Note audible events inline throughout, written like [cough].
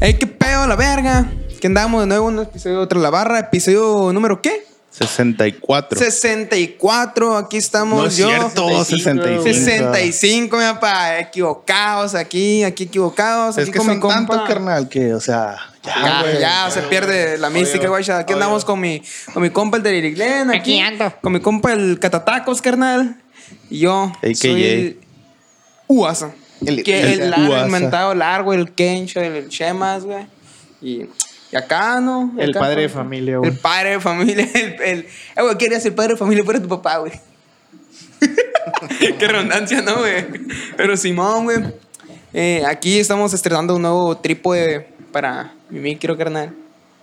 Ey, qué pedo, la verga. Que andamos de nuevo en un episodio de Otra la Barra. Episodio número qué? 64. 64. Aquí estamos no es yo. cierto, 65. 65, mi papá. Equivocados aquí, aquí equivocados. Es aquí que con son mi compa. tantos, carnal, que, o sea, ya, Ya, güey. ya, se pierde la mística, güey. Aquí andamos con mi, con mi compa el de Liriglen. Aquí ando. Con mi compa el Catatacos, carnal. Y yo AKA. soy Uasa. El- que el el, largo, el mentado largo, el Kencho, el Chemas, güey. Y, y acá, ¿no? El padre de familia, güey. El padre de familia. El, el, eh, güey, querías el padre de familia, pero tu papá, güey. [laughs] Qué redundancia, ¿no, güey? Pero Simón, güey. eh, aquí estamos estrenando un nuevo trípode para mi micro, carnal.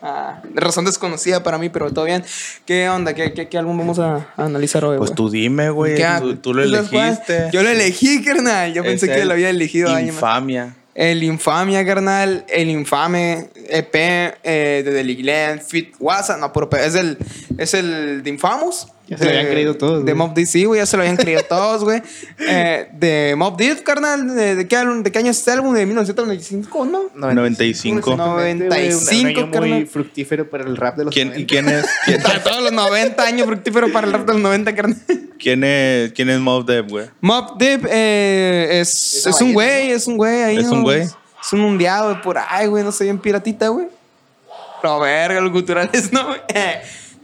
Ah, razón desconocida para mí, pero todo bien. ¿Qué onda? ¿Qué, qué, qué álbum vamos a, a analizar hoy, Pues tú dime, güey. Tú, tú lo elegiste. Yo lo elegí, carnal. Yo pensé que el lo había elegido más. Infamia. El Infamia, carnal. El Infame EP eh, de Glenn, Fit WhatsApp. No, pero es el, es el de Infamous. Ya se lo habían creído todos, De. Mob Deep, sí, güey. Ya se lo habían creído todos, güey. [laughs] Eh, de Mob Deep, carnal. ¿De, de qué, álbum- ¿De qué año es este álbum? De 1995, ¿no? 95. No. Güey, un- 95, un año muy carnal. fructífero para el rap de los ¿Quién, 90. quién es, quién, [laughs] todos los 90 años fructífero para el rap de los 90, carnal. quién es, quién es Mob Dev, güey? Mob Deep eh, es, es un güey, es un güey ahí. ¿Es ¿no? un güey? Es un mundiado de por ahí, güey, no sé, bien piratita, güey. Pero verga, los culturales, [laughs] ¿no? güey?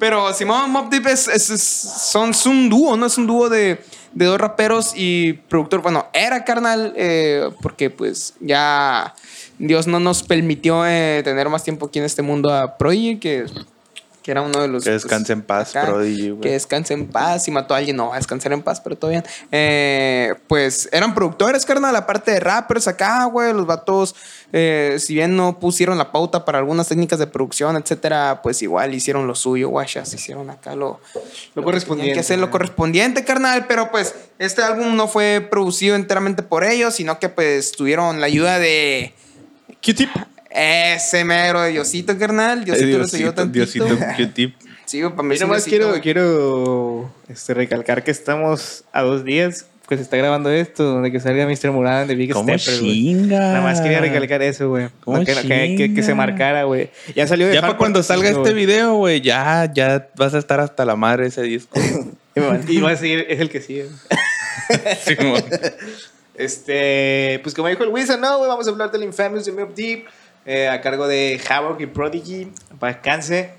Pero Simón Mob Deep es, es- es- son, es un dúo, ¿no? Es un dúo de, de dos raperos y productor. Bueno, era carnal, eh, porque pues ya Dios no nos permitió eh, tener más tiempo aquí en este mundo a Prodigy, que, que era uno de los... Que descanse en paz, Prodigy, güey. Que descanse en paz. Si mató a alguien, no va a descansar en paz, pero todo bien. Eh, pues eran productores, carnal, aparte de rappers acá, güey. Los vatos, eh, si bien no pusieron la pauta para algunas técnicas de producción, etcétera, pues igual hicieron lo suyo, guachas. Hicieron acá lo, Lo correspondiente, tenían que hacer lo correspondiente, carnal. Pero pues este álbum no fue producido enteramente por ellos, sino que pues tuvieron la ayuda de. Q-Tip. Ese mero de Diosito, carnal. Diosito, lo ayudó tantito. Diosito, Q-Tip. [laughs] Sí, güey, para mí Yo nomás Diosito, quiero, quiero este, recalcar que estamos a dos días que se está grabando esto, de que salga Mr. Muran de Big ¿Cómo Stepper, güey. chinga? Nada más quería recalcar eso, güey. ¿Cómo No, que, que- que- que se marcara, güey. Ya salió de Ya para cuando salga este video, güey, ya, ya vas a estar hasta la madre ese disco. [laughs] Y va- a [laughs] seguir, es el que sigue. Simón. Este, pues como dijo el Wizard, no, güey, vamos a hablar del Infamous de Mob Deep, eh, a cargo de Havoc y Prodigy, para descanse.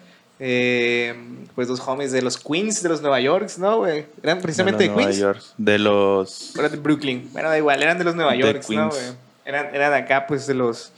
Eh, pues dos homies de los Queens de los Nueva Yorks, ¿no, güey? Eran precisamente de, Nueva Queens. York. De los. Eran de Brooklyn. Bueno, da igual, eran de los Nueva De Yorks, ¿no, güey? Eran, eran acá, pues, de los...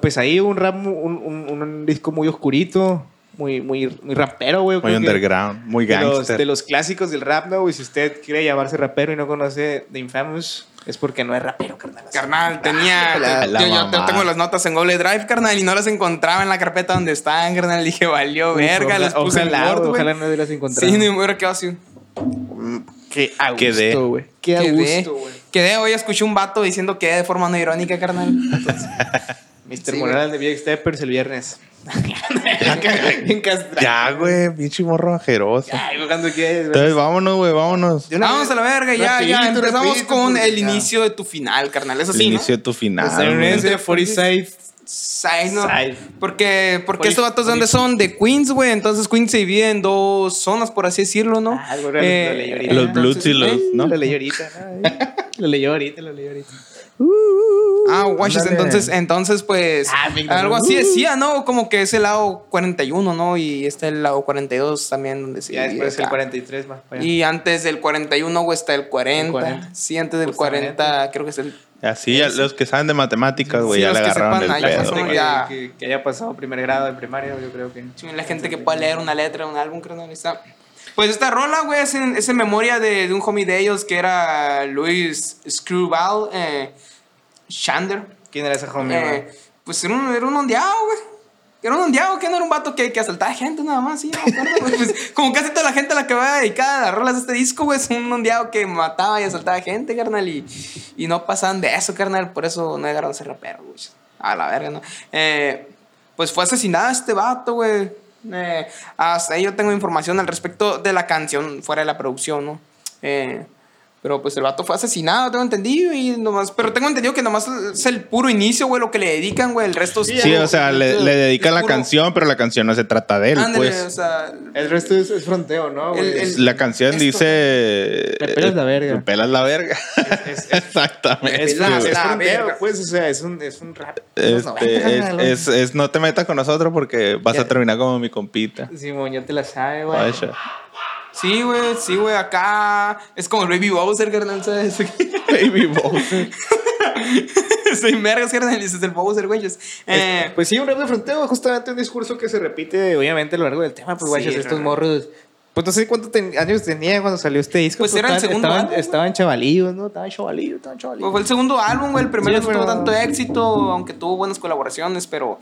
Pues ahí un rap, un, un, un disco muy oscurito, muy, muy, muy rapero, güey. Muy underground, muy de los, gangster. de los clásicos del rap, ¿no? güey? si usted quiere llamarse rapero y no conoce The Infamous, es porque no es rapero, carnal. Carnal, tenía. la- yo, la yo- tengo las notas en Google Drive, carnal, y no las encontraba en la carpeta donde estaban, carnal. Dije, valió verga, Ojalá- les puse ojalá, Word, güey. Ojalá no hubieras encontrado. Sí, no me hubiera quedado así. Qué a gusto, güey. Qué a gusto, güey. quedé, hoy escuché un vato diciendo que de forma no irónica, carnal. Entonces, [laughs] Mr. Sí, Morales de Big Steppers el viernes. [laughs] Bien castrado. Ya, güey, pinche morro ajeroso. Ay, güey, cuando quieres, güey. Entonces, vámonos, güey, vámonos. Vez, a la verga, ya, ya. Empezamos rapidito, con el ya. inicio de tu final, carnal. Eso El sí, ¿no? inicio de tu final. Ernest de 46. Side, ¿no? Side. Porque, porque estos vatos de dónde son? De Queens, güey. Entonces Queens se divide en dos zonas, por así decirlo, ¿no? Ah, güey, lo- lo leí ahorita. Los Bloods y los. eh, ¿no? Lo leí ahorita, ¿no? [laughs] Lo leí ahorita, lo leí ahorita. Ah, Ándale. entonces, entonces, pues, Ah, algo así decía, ¿no? Como que es el lado 41, ¿no? Y está el lado 42 también, donde se Ya después el acá. 43 más. para allá. Y antes del 41, güey, está el 40. El 40. Sí, antes del Justamente. 40, creo que es el... Así, a los que saben de matemáticas, güey, Sí, ya le agarraron sepan, el más pedo. menos que, ya- que, que haya pasado primer grado de primaria, yo creo que. Sí, la gente que pueda leer una letra de un álbum, creo que no está. Pues esta rola, güey, es en, es en memoria de, de un homie de ellos que era Luis Screwball eh, Shander. ¿Quién era ese homie? Eh, güey? pues era un, era un ondeado, güey. Era un ondeado que no era un vato que, que asaltaba gente nada más, sí, no me acuerdo, güey. [laughs] Pues, como casi toda la gente a la que va dedicada a las rolas de este disco, güey, es un ondeado que mataba y asaltaba gente, carnal, y, y no pasaban de eso, carnal, por eso no llegaron a ser raperos, güey. A la verga, ¿no? Eh, pues fue asesinado este vato, güey. Eh, hasta ahí yo tengo información al respecto de la canción, fuera de la producción, ¿no? Eh, Pero pues el vato fue asesinado, tengo entendido. Y nomás, pero tengo entendido que nomás es el puro inicio, güey, lo que le dedican, güey. El resto es Sí, Sí, o sea, le, le dedica es la puro- canción, pero la canción no se trata de él, pues. o sea, El resto es, es fronteo, ¿no? El- La canción Esto- dice. Me pelas la verga. Me pelas la verga. [laughs] Exactamente. es, es la fronteo, verga. pues, o sea, es un, es un rap. de los 90, Este, es, carnal. es- es no te metas con nosotros porque vas Ya. a terminar como mi compita. Simón, ya te la sabe, güey. Sí, güey, sí, güey. Acá es como el Baby Bowser, carnal, ¿sabes? [laughs] Baby Bowser. Soy mergas, carnal, y ese es el Bowser, güey. Eh, Pues sí, un rap de fronteo, justamente un discurso que se repite, obviamente, a lo largo del tema. Pues, Sí, guachas, estos morros. Pues no sé cuántos ten- años tenían cuando salió este disco. Pues era el segundo Estaban, álbum, estaban chavalillos, ¿no? Estaban chavalillos, estaban chavalillos. Pues fue el segundo álbum, güey. El primero Sí, no tuvo tanto éxito, aunque tuvo buenas colaboraciones, pero.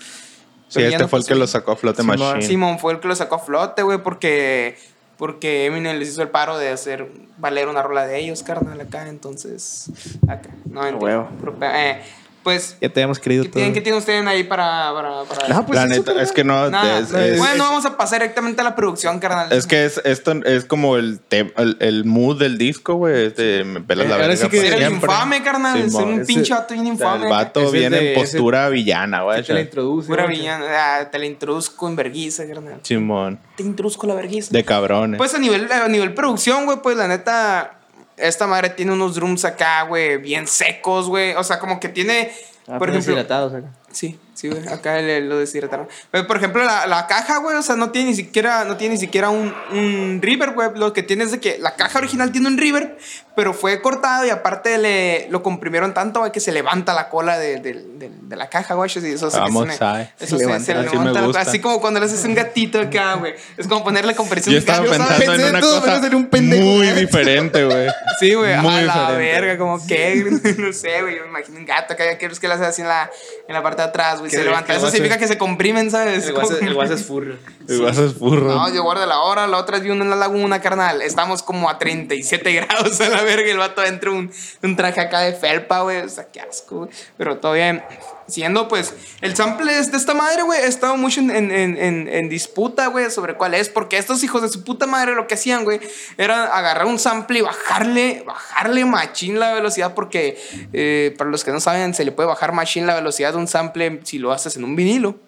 Sí, pero este no fue el que lo sacó a flote Simón, Machine. Simón fue el que lo sacó a flote, güey, porque. Porque Eminem les hizo el paro de hacer valer una rola de ellos, carnal, acá. Entonces. Acá. No, entiendo. huevo. Eh, pues. Ya te habíamos querido ¿Qué todo. tienen, ¿Qué tienen ustedes ahí para.? para, para No, pues la neta, es que no. Nada, es, no, es- bueno, vamos a pasar directamente a la producción, carnal. es que es, esto es como el, te- el, el mood del disco, güey. Es de me pelas la Eh, ahora verga sí que siempre. infame, carnal. Ser un pinche vato bien infame. el vato Ese es viene de- en postura villana, güey. Te la introduce. Pura villana. ah, te la introduzco en vergüenza, carnal. Simón. Te introduzco la vergüenza. De cabrones. Pues a nivel, a nivel producción, güey, pues la neta, esta madre tiene unos drums acá, güey, bien secos, güey. O sea, como que tiene, Ah, por ejemplo... deshidratados acá. Sí, sí, güey, acá lo deshidrataron. Pero, por ejemplo, la, la caja, güey, o sea, no tiene ni siquiera, no tiene ni siquiera un, un reverb, güey. Lo que tiene es de que la caja original tiene un reverb, pero fue cortado y aparte le, lo comprimieron tanto, güey, que se levanta la cola de, de- de- de la caja, güey. Y eso se- Vamos, eso Se se, levanta, se así me levanta la- gusta. así como cuando le haces un gatito acá, güey. Es como ponerle compresión Yo estaba ¿sabes? pensando Pensé en una cosa en un pendejo, muy güey. diferente, güey. [laughs] Sí, güey, a Muy la diferente. verga, como que, [laughs] no sé, güey, yo me imagino un gato que hay que que lo hace así en la, en la parte de atrás, güey, se levanta. Eso significa que se comprimen, ¿sabes? El guaso es furro. Y vas a furro. No, yo guardo la hora, la otra vi uno en la laguna, carnal. Estamos como a 37 [laughs] grados a la verga, el vato dentro un, un traje acá de felpa, güey, o sea, qué asco, güey. Pero bien. Siendo, pues, el sample es de esta madre, güey, he estado mucho en, en, en- en disputa, güey, sobre cuál es, porque estos hijos de su puta madre lo que hacían, güey, era agarrar un sample y bajarle, bajarle machín la velocidad, porque eh, para los que no saben, se le puede bajar machín la velocidad de un sample si lo haces en un vinilo.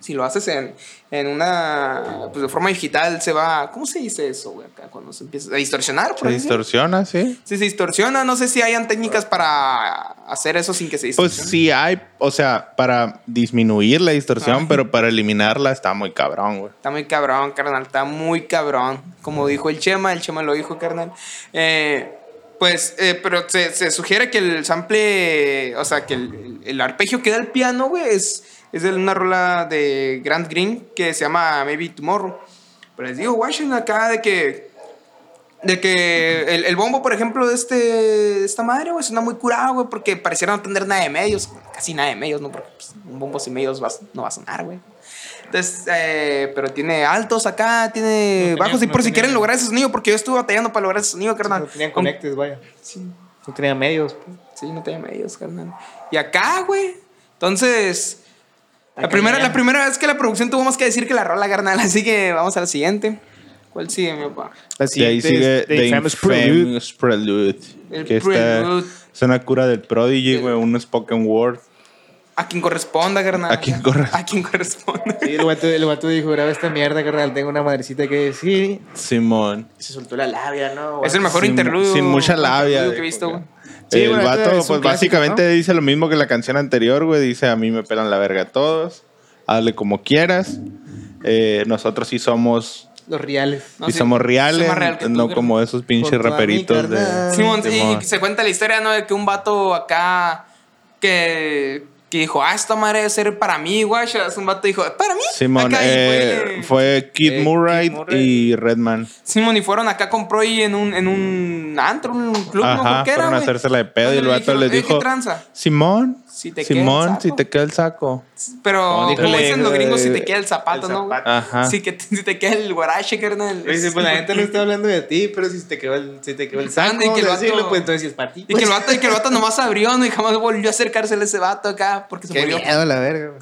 Si lo haces en, en una. Pues de forma digital se va. ¿Cómo se dice eso, güey? Acá cuando se empieza a distorsionar, por Se así distorsiona, sí. Si se distorsiona, no sé si hayan técnicas para hacer eso sin que se distorsione. Pues sí hay, o sea, para disminuir la distorsión, Ajá. pero para eliminarla está muy cabrón, güey. Está muy cabrón, carnal. Está muy cabrón. Como dijo el Chema, el Chema lo dijo, carnal. Eh, pues, eh, pero se, se sugiere que el sample, o sea, que el, el arpegio que da el piano, güey, es, es de una rola de Grant Green que se llama Maybe Tomorrow. Pero les digo, Washington acá de que. De que el, el bombo, por ejemplo, de este, esta madre, güey, suena muy curado, güey, porque pareciera no tener nada de medios. Casi nada de medios, ¿no? Porque pues, un bombo sin medios va- no va a sonar, güey. Entonces, eh, pero tiene altos acá, tiene No tenía- bajos, y no por si tenía- quieren lograr ese sonido, porque yo estuve batallando para lograr ese sonido, carnal. No tenían Con- conectes, vaya. Sí, No tenían medios. pues. sí, no tenía medios, carnal. Y acá, güey. Entonces, la primera, la primera vez que la producción tuvo más que decir que la rola, carnal. [laughs] Así que vamos a la siguiente. ¿Cuál sigue, mi papá? La De ahí siguiente sigue es The The Infamous Prelude. Prelude. El que está- Prelude. es una cura del Prodigy, güey, un spoken word. A quien corresponda, carnal. A quien [laughs] corre- A quien corresponda. Sí, el guato, el guato dijo, graba esta mierda, carnal, tengo una madrecita que decir. Simón. Se soltó la labia, ¿no? Es el mejor Sin- interludio. sin mucha labia, que he visto, güey. Sí, el bueno, vato, pues clásico, básicamente ¿no? dice lo mismo que la canción anterior, güey. Dice, a mí me pelan la verga todos. Hazle como quieras. Eh, nosotros sí somos, Los reales. No, sí sí, somos reales, real tú, no como esos pinches raperitos de... Simón, sí, y se cuenta la historia, ¿no? De que un vato acá que, que dijo, ah, esta madre debe ser para mí, güey. Un vato dijo, ¿para mí? Simón, eh, fue- fue Kid eh, Murray Kid Murray. y Redman. Simón, y fueron acá con Proy en un, en un antro, un club, ¿no? Ajá, Creo que era, fueron a güey. hacérsela de pedo y el vato les "Eh, ¿qué dijo, tranza? Simón, Si te queda el Simón, saco". si te queda el saco. Pero, No, como dicen los gringos, si te queda el zapato, el ¿no? zapato. Ajá. Si, que, si te queda el guarache, carnal. Dice, pues la gente no está hablando de ti, pero si te quedó el, si te quedó el saco, Anda, y que el vamos a decirlo, vato- pues entonces es para ti. Y que, el vato, y que el vato nomás abrió, ¿no? Y jamás volvió a acercársele a ese vato acá porque se Qué murió. miedo la verga.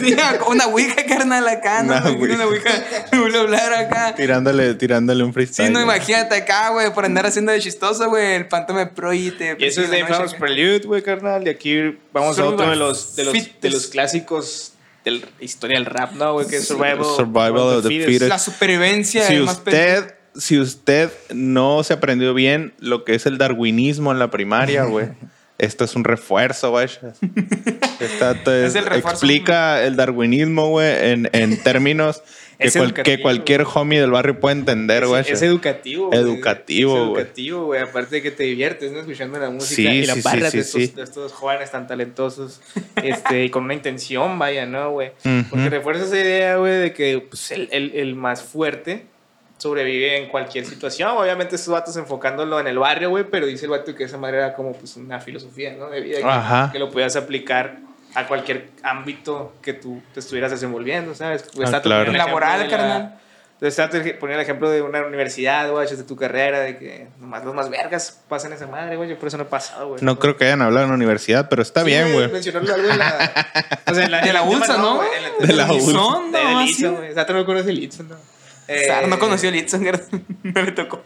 Sí, una ouija, carnal, acá, ¿no? Una Una ouija. Una ouija, hablar acá. Tirándole, tirándole un freestyle. Sí, no, imagínate acá, güey, por andar haciendo de chistoso, güey, el Pantome Pro y te... Y eso es de la noche Famous acá. Prelude, güey, carnal. Y aquí vamos a otro de los, de los, de los clásicos de la historia del rap, ¿no, güey? Que es Survival, Survival of the fittest. La supervivencia. si el más usted, si usted no se aprendió bien lo que es el darwinismo en la primaria, güey, [laughs] esto es un refuerzo, güey. [laughs] Es el refuerzo. explica el darwinismo, güey, en, en términos [laughs] que, cual- cualquier homie del barrio puede entender, güey. Es, es educativo. güey. Educativo, Es güey. educativo, güey. Aparte de que te diviertes, ¿no? Escuchando la música Sí, y la sí, sí, barra sí, de, estos, sí. de estos jóvenes tan talentosos. este, y con una intención, vaya, ¿no, güey? [laughs] Porque refuerza esa idea, güey, de que pues, el, el, el más fuerte sobrevive en cualquier situación. Obviamente estos vatos enfocándolo en el barrio, güey, pero dice el vato que esa madre era como pues una filosofía, ¿no? De vida, que, que lo podías aplicar a cualquier ámbito que tú te estuvieras desenvolviendo, ¿sabes? Pues, Ah, está claro. el Laboral, la- carnal. entonces, poniendo el ejemplo de una universidad, güey, de tu carrera, de que nomás los más vergas pasan esa madre, güey. Yo por eso no he pasado, güey. No creo que hayan hablado en la universidad, pero está Sí, bien, güey. Mencionó algo de la. [laughs] O sea, en la, De en la el ULSA, ¿no? güey, en el- De la ULSA. No, De no, Litson, sí. güey. Sato no conoce Litson, ¿no? Eh, Sar no conoció a Litson, [laughs] no le tocó.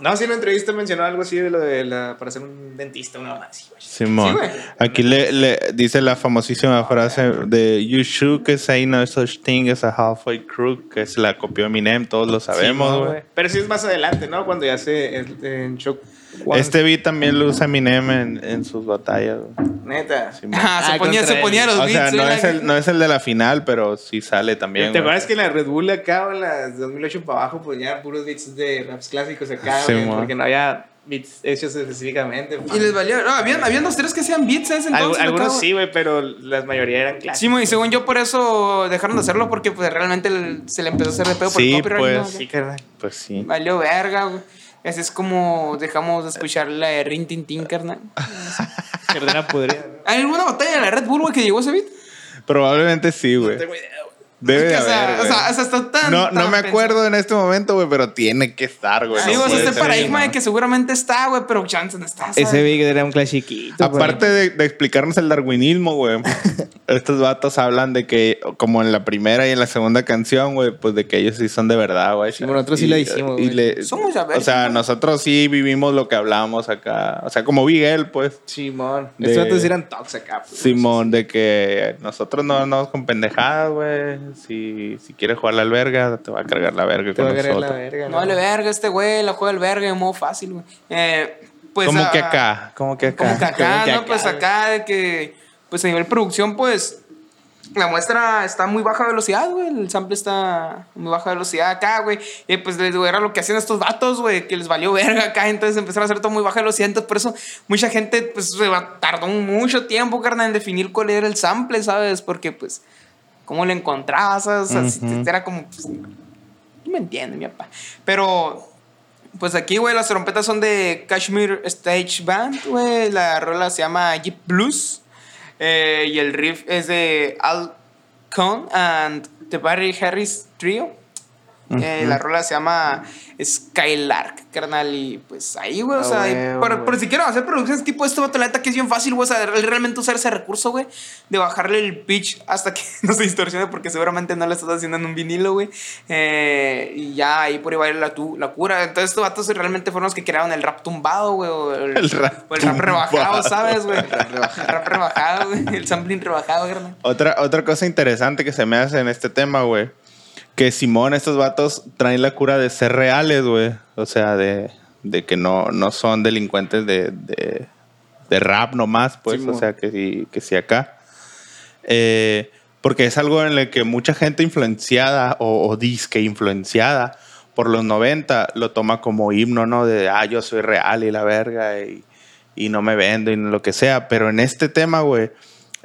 No, sí, en la entrevista mencionó algo así de lo de la. para ser un dentista, una mamá así, güey. Simón. Sí. Aquí le, le dice la famosísima frase de You should say no such thing as a halfway crook, que se la copió Eminem, todos lo sabemos, Sí, no, güey. Pero sí es más adelante, ¿no? Cuando ya se. el- En Shock. Este beat también lo usa Eminem en, en sus batallas. Neta. Ah, se Ah, ponía, se ponía los O sea, beats, no es, el, no es el de la final, pero sí sale también. ¿Te acuerdas que en la Red Bull acá, en las 2008 para abajo, pues ya puros beats de raps clásicos acá, Sí, güey, porque no había beats hechos específicamente. Y les valía. No, habían, habían dos, tres que hacían beats en ese entonces. algunos sí, güey, pero la mayoría eran clásicos. Sí, según yo por eso dejaron de hacerlo porque pues realmente el- se le empezó a hacer de pedo por Sí, copyright. pues, ¿no? Sí, carnal. Pues sí. Valió verga, güey. Así es como dejamos de escuchar la de Rin Tin Tin, carnal. Perdona, podría. ¿Hay alguna batalla de la Red Bull, güey, que llegó ese beat? Probablemente sí, güey. No tengo idea. Debe Es de que, o sea, haber, o güey. sea, o sea, está tan. No, no tan me pensado. acuerdo en este momento, güey, pero tiene que estar, güey. Sí, no güey, o sea, puede este paradigma de no. que seguramente está, güey, pero chance no está. ¿sabes? Ese Big era un clasiquito. Aparte de, de explicarnos el darwinismo, güey, [laughs] estos vatos hablan de que, como en la primera y en la segunda canción, güey, pues de que ellos sí son de verdad, güey. Sí, bueno, nosotros sí la hicimos, y le- Somos a ver, O sea, nosotros sí vivimos lo que hablamos acá. O sea, como Miguel, pues. Simón. Estos vatos eran tox acá. pues. Simón, de que nosotros no andamos con pendejadas, güey. Si, si quieres jugar la alberga, te va a cargar la verga Te con va a agarrar la nosotros. verga. No vale verga este güey, la juega el verga de modo fácil, güey. Eh, pues, como ah, que acá, como que acá. Como que acá, [laughs] Como que ¿no? acá, Pues acá de que, pues a nivel producción, pues la muestra está a muy baja velocidad, güey. El sample está a muy baja velocidad acá, güey. Y pues les digo, era lo que hacían estos vatos, güey, que les valió verga acá. Entonces empezaron a hacer todo muy baja velocidad. Entonces por eso mucha gente, pues se va- tardó mucho tiempo, carnal, en definir cuál era el sample, ¿sabes? Porque, pues, ¿cómo lo encontrabas? era como, pues, no me entienden, mi papá. Pero pues aquí, güey, las trompetas son de Kashmir Stage Band, güey. La rola se llama Jeep Blues. Eh, y el riff es de Al Cohn and the Barry Harris Trio. Eh, la rola se llama Skylark, carnal. Y pues ahí, güey, o sea, por, por si quieren hacer producciones tipo esto, vato, la neta que es bien fácil, güey. O sea, realmente usar ese recurso, güey, de bajarle el pitch hasta que [laughs] no se distorsione, porque seguramente no lo estás haciendo en un vinilo, güey. Eh, y ya ahí por ahí va a ir la, tu- la cura. Entonces, estos vatos realmente fueron los que crearon el rap tumbado, güey, o el, El rap o el rap rebajado. ¿sabes, güey? [laughs] El rap rebajado, güey. El sampling rebajado, carnal. Otra, otra cosa interesante que se me hace en este tema, güey. Que Simón, estos vatos traen la cura de ser reales, güey. O sea, de, de que no, no son delincuentes de, de, de rap nomás, pues. Simón. o sea, que sí, que sí acá. Eh, porque es algo en el que mucha gente influenciada o, o disque influenciada por los 90 lo toma como himno, ¿no? De, ah, yo soy real y la verga y, y no me vendo y lo que sea. Pero en este tema, güey,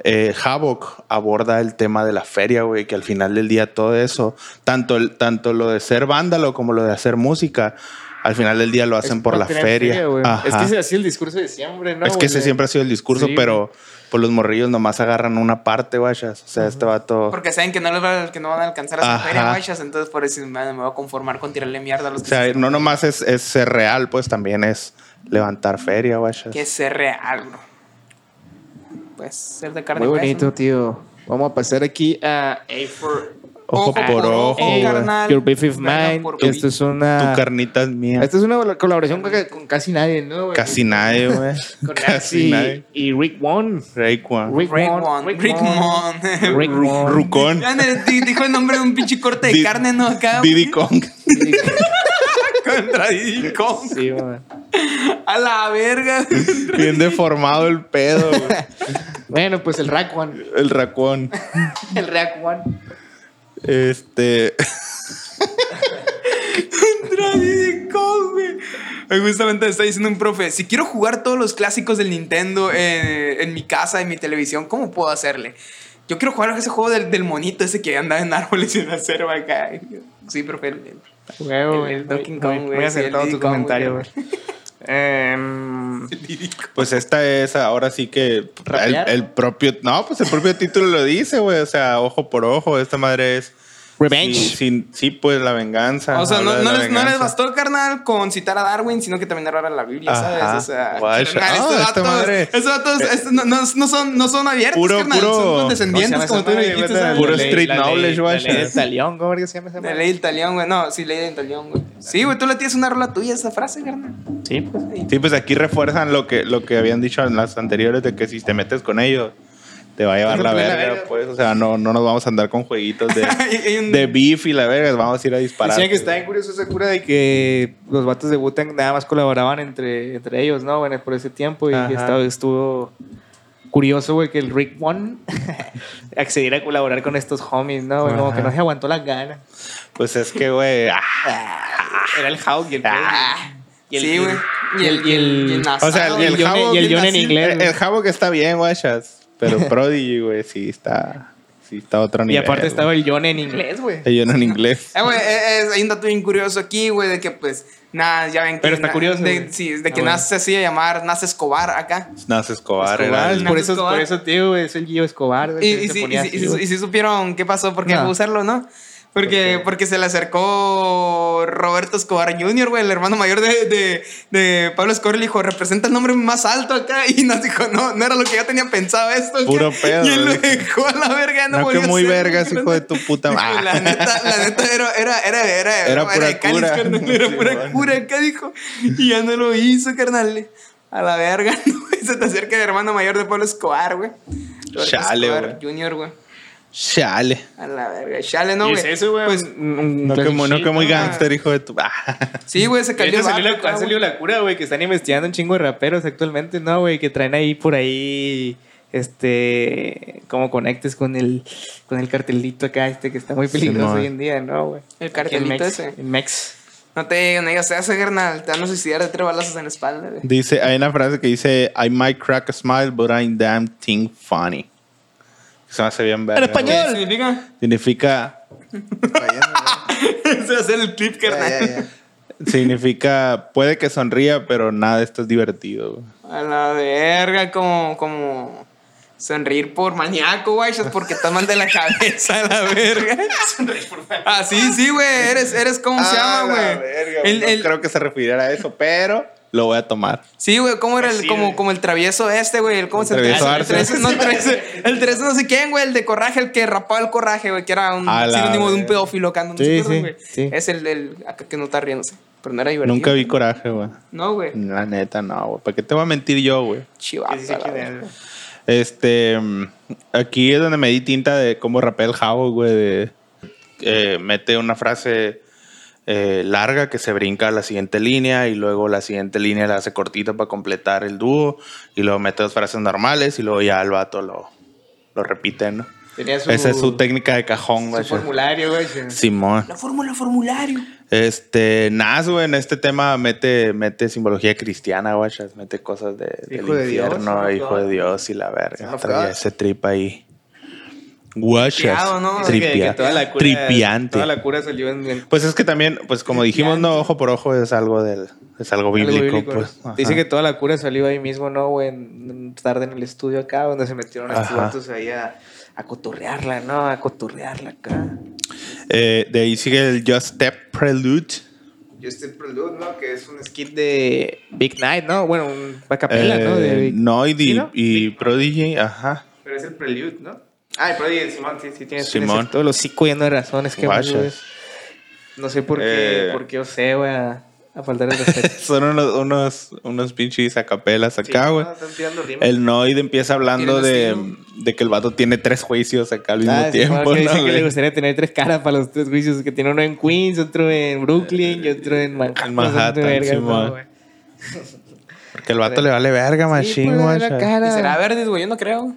eh, Havoc aborda el tema de la feria, güey, que al final del día todo eso, tanto, el, tanto lo de ser vándalo como lo de hacer música, al final del día lo hacen Es por la feria. Es que ese así el discurso de siempre, ¿no? es que ese siempre ha sido el discurso, Sí, pero pues los morrillos nomás agarran una parte, guachas. O sea, este vato... Porque saben que no, les va- que no van a alcanzar a Ajá. su feria, guachas. Entonces, por eso me, me voy a conformar con tirarle mierda a los O que sea, no nomás es, es ser real, pues también es levantar feria, guachas. Que es ser real, bro. Pues ser de carne Muy bonito, ¿no? tío. Vamos a pasar aquí a A for Ojo por ojo, güey. carnal. Your Beef Verga Mine. por Esto es una. Tu carnita es mía. Esta es una colaboración con, con casi nadie, ¿no? güey? Casi nadie, güey. Con Casi nadie. y Rick One. Rayquan. Rick Rick One. Mon. Rick Mon. Rick Ru- One. Rucón. Dijo el nombre de un pinche corte de carne, ¿no? Acá. Diddy Kong. [laughs] Contra Diddy Kong. Sí. A la verga. Bien deformado el pedo, güey. Bueno, pues el Rack One. El racón. El Rack One. Este. Contra Diddy Kong, güey. Justamente está diciendo un profe, si quiero jugar todos los clásicos del Nintendo eh, en mi casa, en mi televisión, ¿cómo puedo hacerle? Yo quiero jugar ese juego del, del monito ese que anda en árboles y en la selva acá. Sí, profe. el- Huevo, El-. Donkey Kong, güey, Muy acertado tu comentario, güey. [laughs] Em, Pues esta es ahora sí que el propio. No, pues el propio título lo dice, güey. O sea, ojo por ojo. Esta madre es. Revenge. Sí, sí, sí, pues la venganza. O sea, no, no les, no les bastó, carnal, con citar a Darwin, sino que también narrar la Biblia, ¿sabes? Ajá. O sea, carnal, Ah, estos madre. estos vatos, estos no, no- no son, no son abiertos, Puro- carnal, puro- son ¿cómo condescendientes, como tú dijiste. Puro street la knowledge, la güey. ley del talión, ¿cómo se llama esa La ley del talión, güey. No, sí, ley del talión, güey. Sí, güey, tú le tienes una rola tuya a esa frase, carnal. Sí, pues. Sí, pues aquí refuerzan lo que, lo que habían dicho en las anteriores de que si te metes con ellos, te va a llevar la verga, pues. O sea, no, no nos vamos a andar con jueguitos de, [laughs] un- beef y la verga, vamos a ir a disparar. Decían que está bien curioso esa cura de que los vatos de Wu-Tang nada más colaboraban entre, entre ellos, ¿no? Bueno, por ese tiempo y estaba, estuvo curioso, güey, que el Rick One [laughs] accediera a colaborar con estos homies, ¿no? Güey, como que no se aguantó las ganas. Pues es que, güey. ah, Era el Hawk y el Ah. y el- Sí, güey. y el- y el- O sea, el- y el el John- Havoc y el John en inglés. el, el Havoc está bien, guachas. Pero [laughs] Prodigy, güey, sí está. Sí está a otro Y nivel. aparte güey. estaba el John en inglés, güey. Ellos no en inglés. Eh, güey, eh, eh, hay un dato bien curioso aquí, güey, de que pues, nada, ya ven que. Pero está curioso, De, güey. sí, de Ah, que bueno. nace así a llamar, nace Escobar acá. Nas Escobar, Escobar, era el- por eso, Escobar. por eso, tío, güey, es el Gio Escobar, güey. Y, se y, sí, y, y sí- y supieron qué pasó, por qué No. fue usarlo, ¿no? Porque, porque se le acercó Roberto Escobar Jr., güey, el hermano mayor de, de, de Pablo Escobar, le dijo, representa el nombre más alto acá. [laughs] Y nos dijo, no, no era lo que yo tenía pensado esto. acá". Puro pedo, Y él lo dejó a la verga, no, No, volvió muy vergas, hijo de tu puta madre. La neta, la neta era, era, era, era, Era pura de Cáliz, cura. carnal, era [laughs] Sí, pura bueno. cura acá, dijo. Y ya no lo hizo, carnal. A la verga, [laughs] ¿no? Se te acerca el hermano mayor de Pablo Escobar, güey. Chale, Escobar güey. Jr., güey. Chale. A la verga. Chale, no, güey. es eso, güey. Pues, No que, muy- no que muy gangster, hijo de tu. Ah. [laughs] sí, güey, se cayó salió, la, ha salido la cura, güey, que están investigando un chingo de raperos actualmente, ¿no, güey? Que traen ahí por ahí, este, como conectes con el, con el cartelito acá, este, que está muy peligroso hoy en día, ¿no, güey? El cartelito Mex- ese. Mex. No te no digas eso, carnal. Te van a suicidar de tres balazos en la espalda, güey. Dice, hay una frase que dice, I might crack a smile, but I'm damn thing funny. Se me hace bien ver. ¿Qué significa? Significa, [laughs] Se va a hacer el clip, carnal. significa, puede que sonría, pero nada de esto es divertido. güey. A la verga, como, como sonreír por maníaco, güey, es porque estás mal de la cabeza, a la verga. [laughs] Ah, sí, sí, güey, eres, eres, ¿cómo se Ah, llama, la güey? no el- creo que se refiriera a eso, pero lo voy a tomar. Sí, güey, ¿cómo era el, Sí, como, el travieso este, güey? El, ¿Cómo se travieso el travieso, no, el travieso, el travieso no sé quién, güey, el de coraje, el que rapaba el coraje, güey, que era un A la sinónimo de un pedófilo acá, no Sí, sé sí, güey. sí. Es el, el acá que no está riéndose, pero no era divertido. Nunca vi coraje, güey. No, güey. La neta, no, güey. ¿Para qué te voy a mentir yo, güey? Chivato. Sí, sí, a la quién verga. es, güey. Este, aquí es donde me di tinta de cómo rapea el Javo, güey. de, eh, mete una frase eh, larga que se brinca a la siguiente línea y luego la siguiente línea la hace cortita para completar el dúo y luego mete dos frases normales y luego ya el vato lo, lo repite, ¿no? Tenía su, Esa es su técnica de cajón, su güey. formulario, güey. Simón. La fórmula formulario. Este, Nas, güey, en este tema mete, mete simbología cristiana, güey. Mete cosas de, del Hijo de Dios, infierno, ¿no? hijo de Dios y la verga. God. ese trip ahí. Guachas. Tripiante. Toda la cura salió en, en Pues es que también, pues como dijimos, no, ojo por ojo es algo del, es algo algo bíblico, bíblico, pues. Dice que toda la cura salió ahí mismo, ¿no, güey? En- en- Tarde en el estudio acá, donde se metieron estos vatos ahí a, a cotorrearla, ¿no? A cotorrearla acá. Eh, de ahí sigue el Just Step Prelude. Justin Prelude, ¿no? Que es un skit de Big Night, ¿no? Bueno, un acapella, ¿no? De Eh, Big- no, y, ¿Sí, di- no? y Big- Prodigy, ajá. Pero es el Prelude, ¿no? Ay, Prodigy, Simón, sí, sí, tienes, Simón. tienes todo lo hocico lleno de razones que güey. No sé por qué, Eh. por qué osé, güey, a, a faltar el respeto. [laughs] Son unos, unos, unos pinches acapelas acá, Sí, güey. no, están tirando rimas. El Noid empieza hablando de, de que el vato tiene tres juicios acá al mismo Ah, sí, tiempo, que dice ¿no, que le güey? gustaría tener tres caras para los tres juicios, que tiene uno en Queens, otro en Brooklyn y otro en Manhattan. En Manhattan, Simón. ¿no, güey? Porque el vato le vale verga, Sí, machín, pues, guacha. la cara. ¿Y será verde, güey? Yo no creo.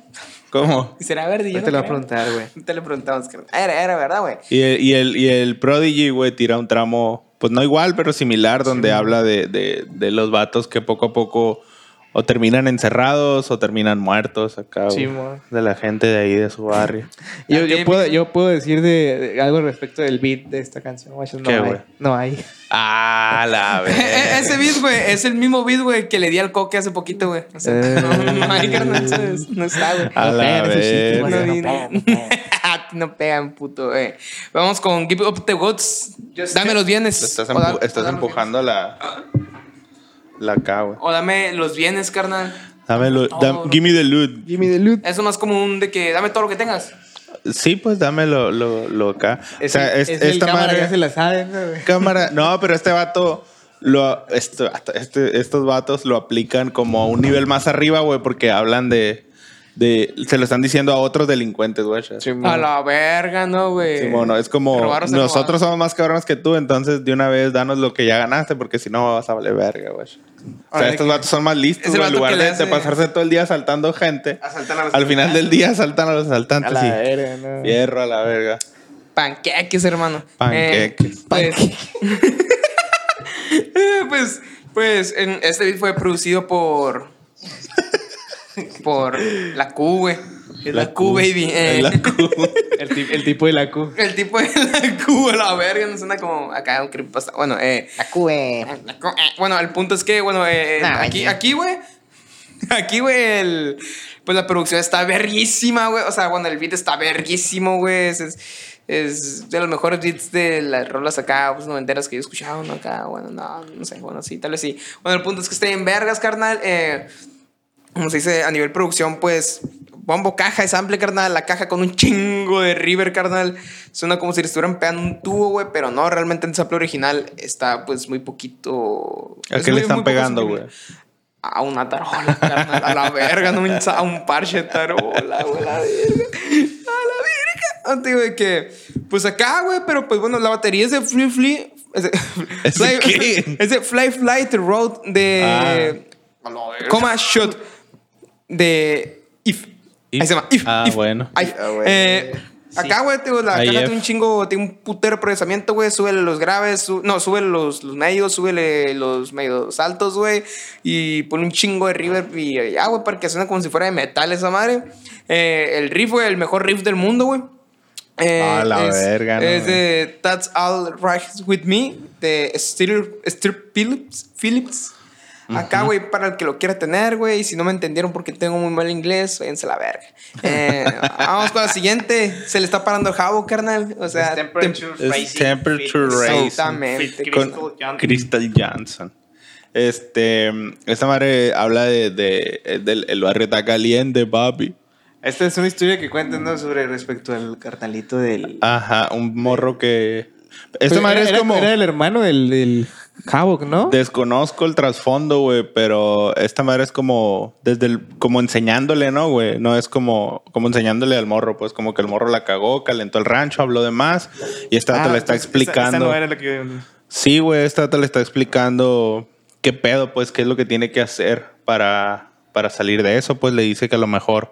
¿Cómo? [laughs] ¿Y será verde? Yo no le voy a preguntar, güey. [laughs] Ahorita le preguntamos. Era, era verdad, güey. Y el, y el, y el Prodigy, güey, tira un tramo, pues no igual, pero similar, donde habla de, de, de los vatos que poco a poco o terminan encerrados o terminan muertos acá, Sí, de la gente de ahí, de su barrio. [laughs] Yo, ¿A yo puedo, yo puedo decir de, de algo respecto del beat de esta canción. No ¿Qué, hay. güey? No hay. Ah, la [laughs] E- vez. Ese beat, güey, es el mismo beat, güey, que le di al coque hace poquito, güey. O sea, Eh. [laughs] no, no hay carnal, no está, güey. A No la vez. No, no no pegan. Puto, güey. Vamos con Give Up the Goods. Just Dame los bienes. Estás, empu- dame- empujando la, la acá, güey. O dame los bienes, carnal. Dámelo, No, dam- no. give me the loot. Gimme the loot. Eso más común de que dame todo lo que tengas. Sí, pues dámelo lo, lo acá. Es, o sea, el, es- es el esta cámara madre... que se la sabe, ¿no, güey? Cámara. No, pero este vato. Lo, esto, este, estos vatos lo aplican como a un nivel más arriba, güey, porque hablan de, de. Se lo están diciendo a otros delincuentes, güey. A la verga, ¿no, güey? Simón, no, es como nosotros somos más cabrones que tú, entonces de una vez danos lo que ya ganaste, porque si no vas a valer verga, güey. O sea, estos vatos son más listos, güey. En lugar de, hace- de pasarse todo el día asaltando gente, Asaltan a los al final del día asaltan a los A asaltantes la y verga, ¿no? fierro a la verga. Panqueques, hermano. Panqueques. Eh, pues, [laughs] pues, pues, en- este beat fue producido por. Por la Q, güey. Es La, Q, baby. eh. La Q. El, ti- el tipo de la Q. El tipo de la Q, la verga, no suena como acá un creepypasta. Bueno, eh. La Q, güey. la Q, eh, Bueno, el punto es que, bueno, eh, No, aquí, güey. aquí, [laughs] güey. Aquí, güey, el. Pues la producción está verguísima, güey. O sea, bueno, el beat está verguísimo, güey. Es, es, es de los mejores beats de las rolas acá, pues noventeras que yo he escuchado, ¿no? Acá, bueno, no, no sé, bueno, sí, tal vez sí. Bueno, el punto es que está en vergas, carnal. Eh, como se dice, a nivel producción, pues, bombo, caja, sample, carnal, la caja con un chingo de river, carnal. Suena como si le estuvieran pegando un tubo, güey, pero no, realmente el sample original está, pues, muy poquito... ¿A es qué le muy- están muy pegando, güey? A una tarola, carnal, a la verga, no a un parche de tarola, güey, a la verga. A la verga. Ah, digo de que, pues acá, güey, pero pues bueno, la batería es de Fly Fly. Es de, ¿Es de qué? es de Fly Fly the Road de. Coma Shot de If. If. Ahí se llama If. Ah, If. bueno. Ahí. Ah, bueno. Eh, Acá, güey, la caja tiene un chingo, tiene un putero procesamiento, güey. Súbele los graves, su- no, súbele los, los medios, súbele los medios altos, güey. Y pone un chingo de reverb y ya, güey, para que suene como si fuera de metal esa madre. Eh, el riff, güey, el mejor riff del mundo, güey. Eh, Ah, la es, verga, no, Es de That's All Right With Me, de Stir, Stir Phillips. Phillips. Acá, güey, para el que lo quiera tener, güey. Y si no me entendieron porque tengo muy mal inglés, váyanse a la verga. Eh, [laughs] vamos con la siguiente. Se le está parando el jabo, carnal. O sea, Es temperature Es rising temperature rising. Exactamente. con Crystal Johnson. Crystal Johnson. Este, esta madre habla de, de- del el barrio está caliente, papi. Esta es una historia que cuentan ¿no? sobre respecto al carnalito del. Ajá, un morro que. Esta Pero madre era, es como. Era el hermano del, del Havoc, ¿no? Desconozco el trasfondo, güey, pero esta madre es como desde el, como enseñándole, ¿no, güey? No es como como enseñándole al morro, pues como que el morro la cagó, calentó el rancho, habló de más y esta Ah, te le está pues, esa- esa explicando. no era la que- Sí, güey, esta te le está explicando qué pedo, pues, qué es lo que tiene que hacer para, para salir de eso. Pues le dice que a lo mejor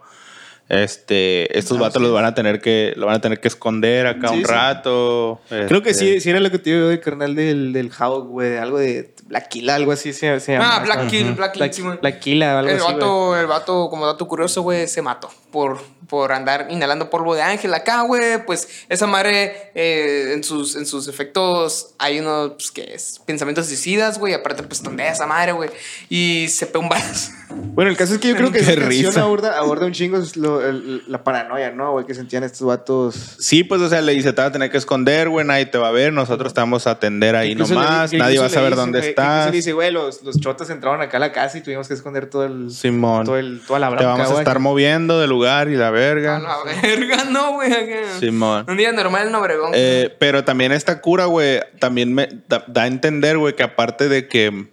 este, estos Ah, vatos sí. los van a tener que, lo van a tener que esconder acá Sí, un sí. rato. Creo que este, sí, sí era lo que te digo del carnal del, del Havoc, güey. Algo de Blackila, algo así se, se llama. Ah, Black Kill, Ujú. Black Kill, Black, Simón. Blackila, algo el así. güey. vato, el vato, como dato curioso, güey, se mató por, por andar inhalando polvo de ángel acá, güey. Pues esa madre, eh, en, sus, en sus efectos, hay unos pues, que es pensamientos suicidas, güey. Aparte, pues, donde esa madre, güey. Y se pegó un balazo. Bueno, el caso es que yo [laughs] creo que esa canción aborda, aborda un chingo lo- el- la paranoia, ¿no, güey? Que sentían estos vatos. Sí, pues, o sea, le dice, te vas a tener que esconder, güey, nadie te va a ver, nosotros te vamos a atender ahí nomás, le- nadie va a saber dónde incluso estás. le dice, güey, los, los chotas entraron acá a la casa y tuvimos que esconder todo el... Simón, Todo el, toda la te bronca, vamos a estar moviendo de lugar y la A verga. la verga, [laughs] no, güey. Simón. Un día normal en Obregón. Eh, pero también esta cura, güey, también me da, da a entender, güey, que aparte de que,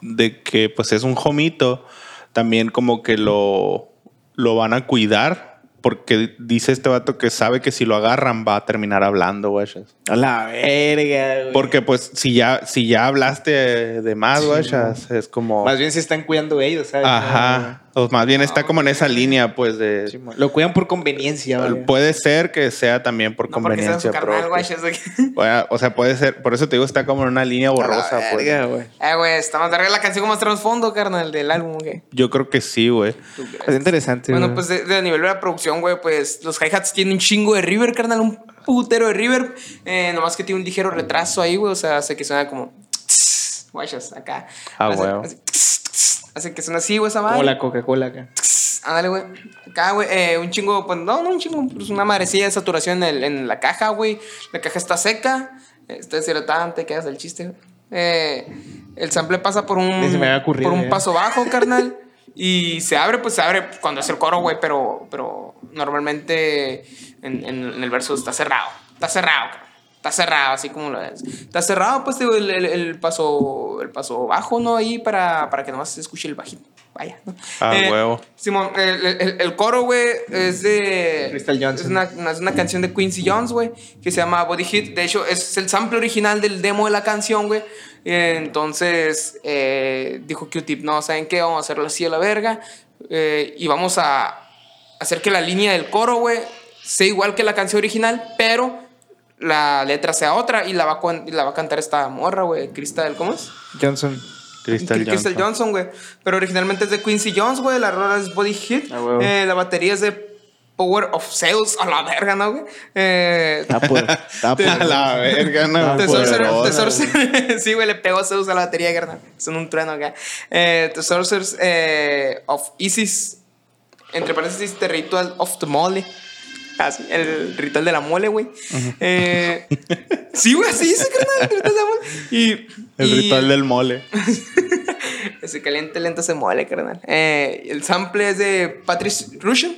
de que pues es un jomito, también como que lo, lo van a cuidar. Porque dice este vato que sabe que si lo agarran va a terminar hablando, güey. A la verga, güey. Porque pues si ya, si ya hablaste de más, güey, es como... Más bien se están cuidando ellos, ¿sabes? Ajá. O más bien está como en esa línea, pues, de... Sí, Lo cuidan por conveniencia, güey. Puede ser que sea también por no porque conveniencia carnal, güey. es de que- [laughs] O sea, puede ser, por eso te digo, está como en una línea borrosa, pues. Verga, güey. Eh, güey, está más larga la canción como más trasfondo, carnal, del álbum, güey. Yo creo que sí, güey. Es interesante, Bueno, güey. pues de, de nivel de la producción, güey, pues los hi-hats tienen un chingo de reverb, carnal, un putero de reverb. Eh, nomás que tiene un ligero retraso ahí, güey, o sea, hace que suena como. [tsk] Guachas, acá. Ah, Hace- [tsk] huevo. hace- Hace que suena así, güey, esa Como madre. la Coca-Cola acá. Ándale, güey. Acá, güey, eh, un chingo, pues no, no un chingo, pues una madrecilla de saturación en, el- en la caja, güey. La caja está seca, eh, está deshidratante, quedas el chiste, güey. Eh, el sample pasa por un, Ni se me había ocurrido, por un ya. paso bajo, [laughs] carnal. Y se abre, pues se abre cuando es el coro, güey, pero, pero normalmente en, en- en el verso está cerrado. Está cerrado, carnal. Está cerrado, así como lo ves. Está cerrado, pues, digo, el, el- el paso, el paso bajo, ¿no? Ahí para, para que nomás se escuche el bajito. Vaya, ¿no? Ah, Eh, huevo. Simón, el, el- el coro, güey, es de. Crystal Johnson. Es una, una- es una canción de Quincy Jones, güey, que se llama Body Hit. De hecho, es el sample original del demo de la canción, güey. Eh, Entonces, eh, dijo Q-Tip, no, ¿saben qué? Vamos a hacerlo así a la verga. eh, y vamos a hacer que la línea del coro, güey, sea igual que la canción original, pero la letra sea otra y la va a, y la va a cantar esta morra, güey, Crystal, ¿cómo es? Johnson. Crystal Crystal Johnson. Güey. Pero originalmente es de Quincy Jones, güey. La rola es Body Hit. Ah. Eh, la batería es de Power of Sales. A la verga, ¿no, güey? Eh, Está por. [laughs] A la verga, no. [laughs] Sí, güey, le pegó Zeus a la batería, carnal. Son un trueno acá. Eh, the Sorcerers eh, of Isis. Entre paréntesis, The Ritual of the Mole. Así, el ritual de la mole, güey. Eh, [laughs] sí, güey, así dice, carnal. El ritual de la mole. Y, El y- ritual del mole. [laughs] Se caliente lento se mole, carnal. Eh, el sample es de Patrice Rushen.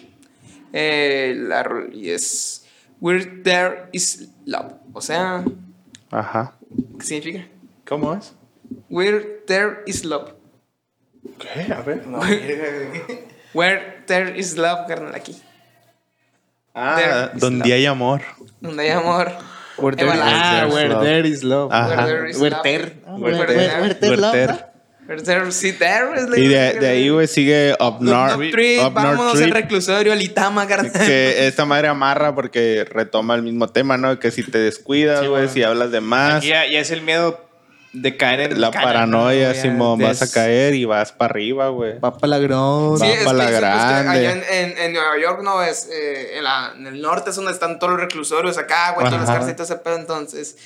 Eh, la y es Where There Is Love. O sea, Ajá. ¿qué significa? ¿Cómo es? Where There Is Love. ¿Qué? A ver. [laughs] Where There Is Love, carnal, aquí. Ah, donde love. hay amor. Donde hay amor. Where there, ah, where there is love. Where there is Where love. there. Where there- there- where there love, Where ¿no? Where there, sí, there is Y de, de ahí, güey, sigue Up Up North. North Trip, Up North vámonos al reclusorio, al Itama, carnal. que [laughs] esta madre amarra porque retoma el mismo tema, ¿no? Que si te descuidas, Sí, güey, güey. si hablas de más, ya, ya es el miedo de caer en la caer, paranoia, Simón, vas a caer y vas para arriba, güey. Va para la grón. Sí, Va es pa' que la grande. allá en, en- en Nueva York, no, es eh, en, la- en el norte es donde están todos los reclusorios acá, güey, todas las cárceles ese pedo, entonces,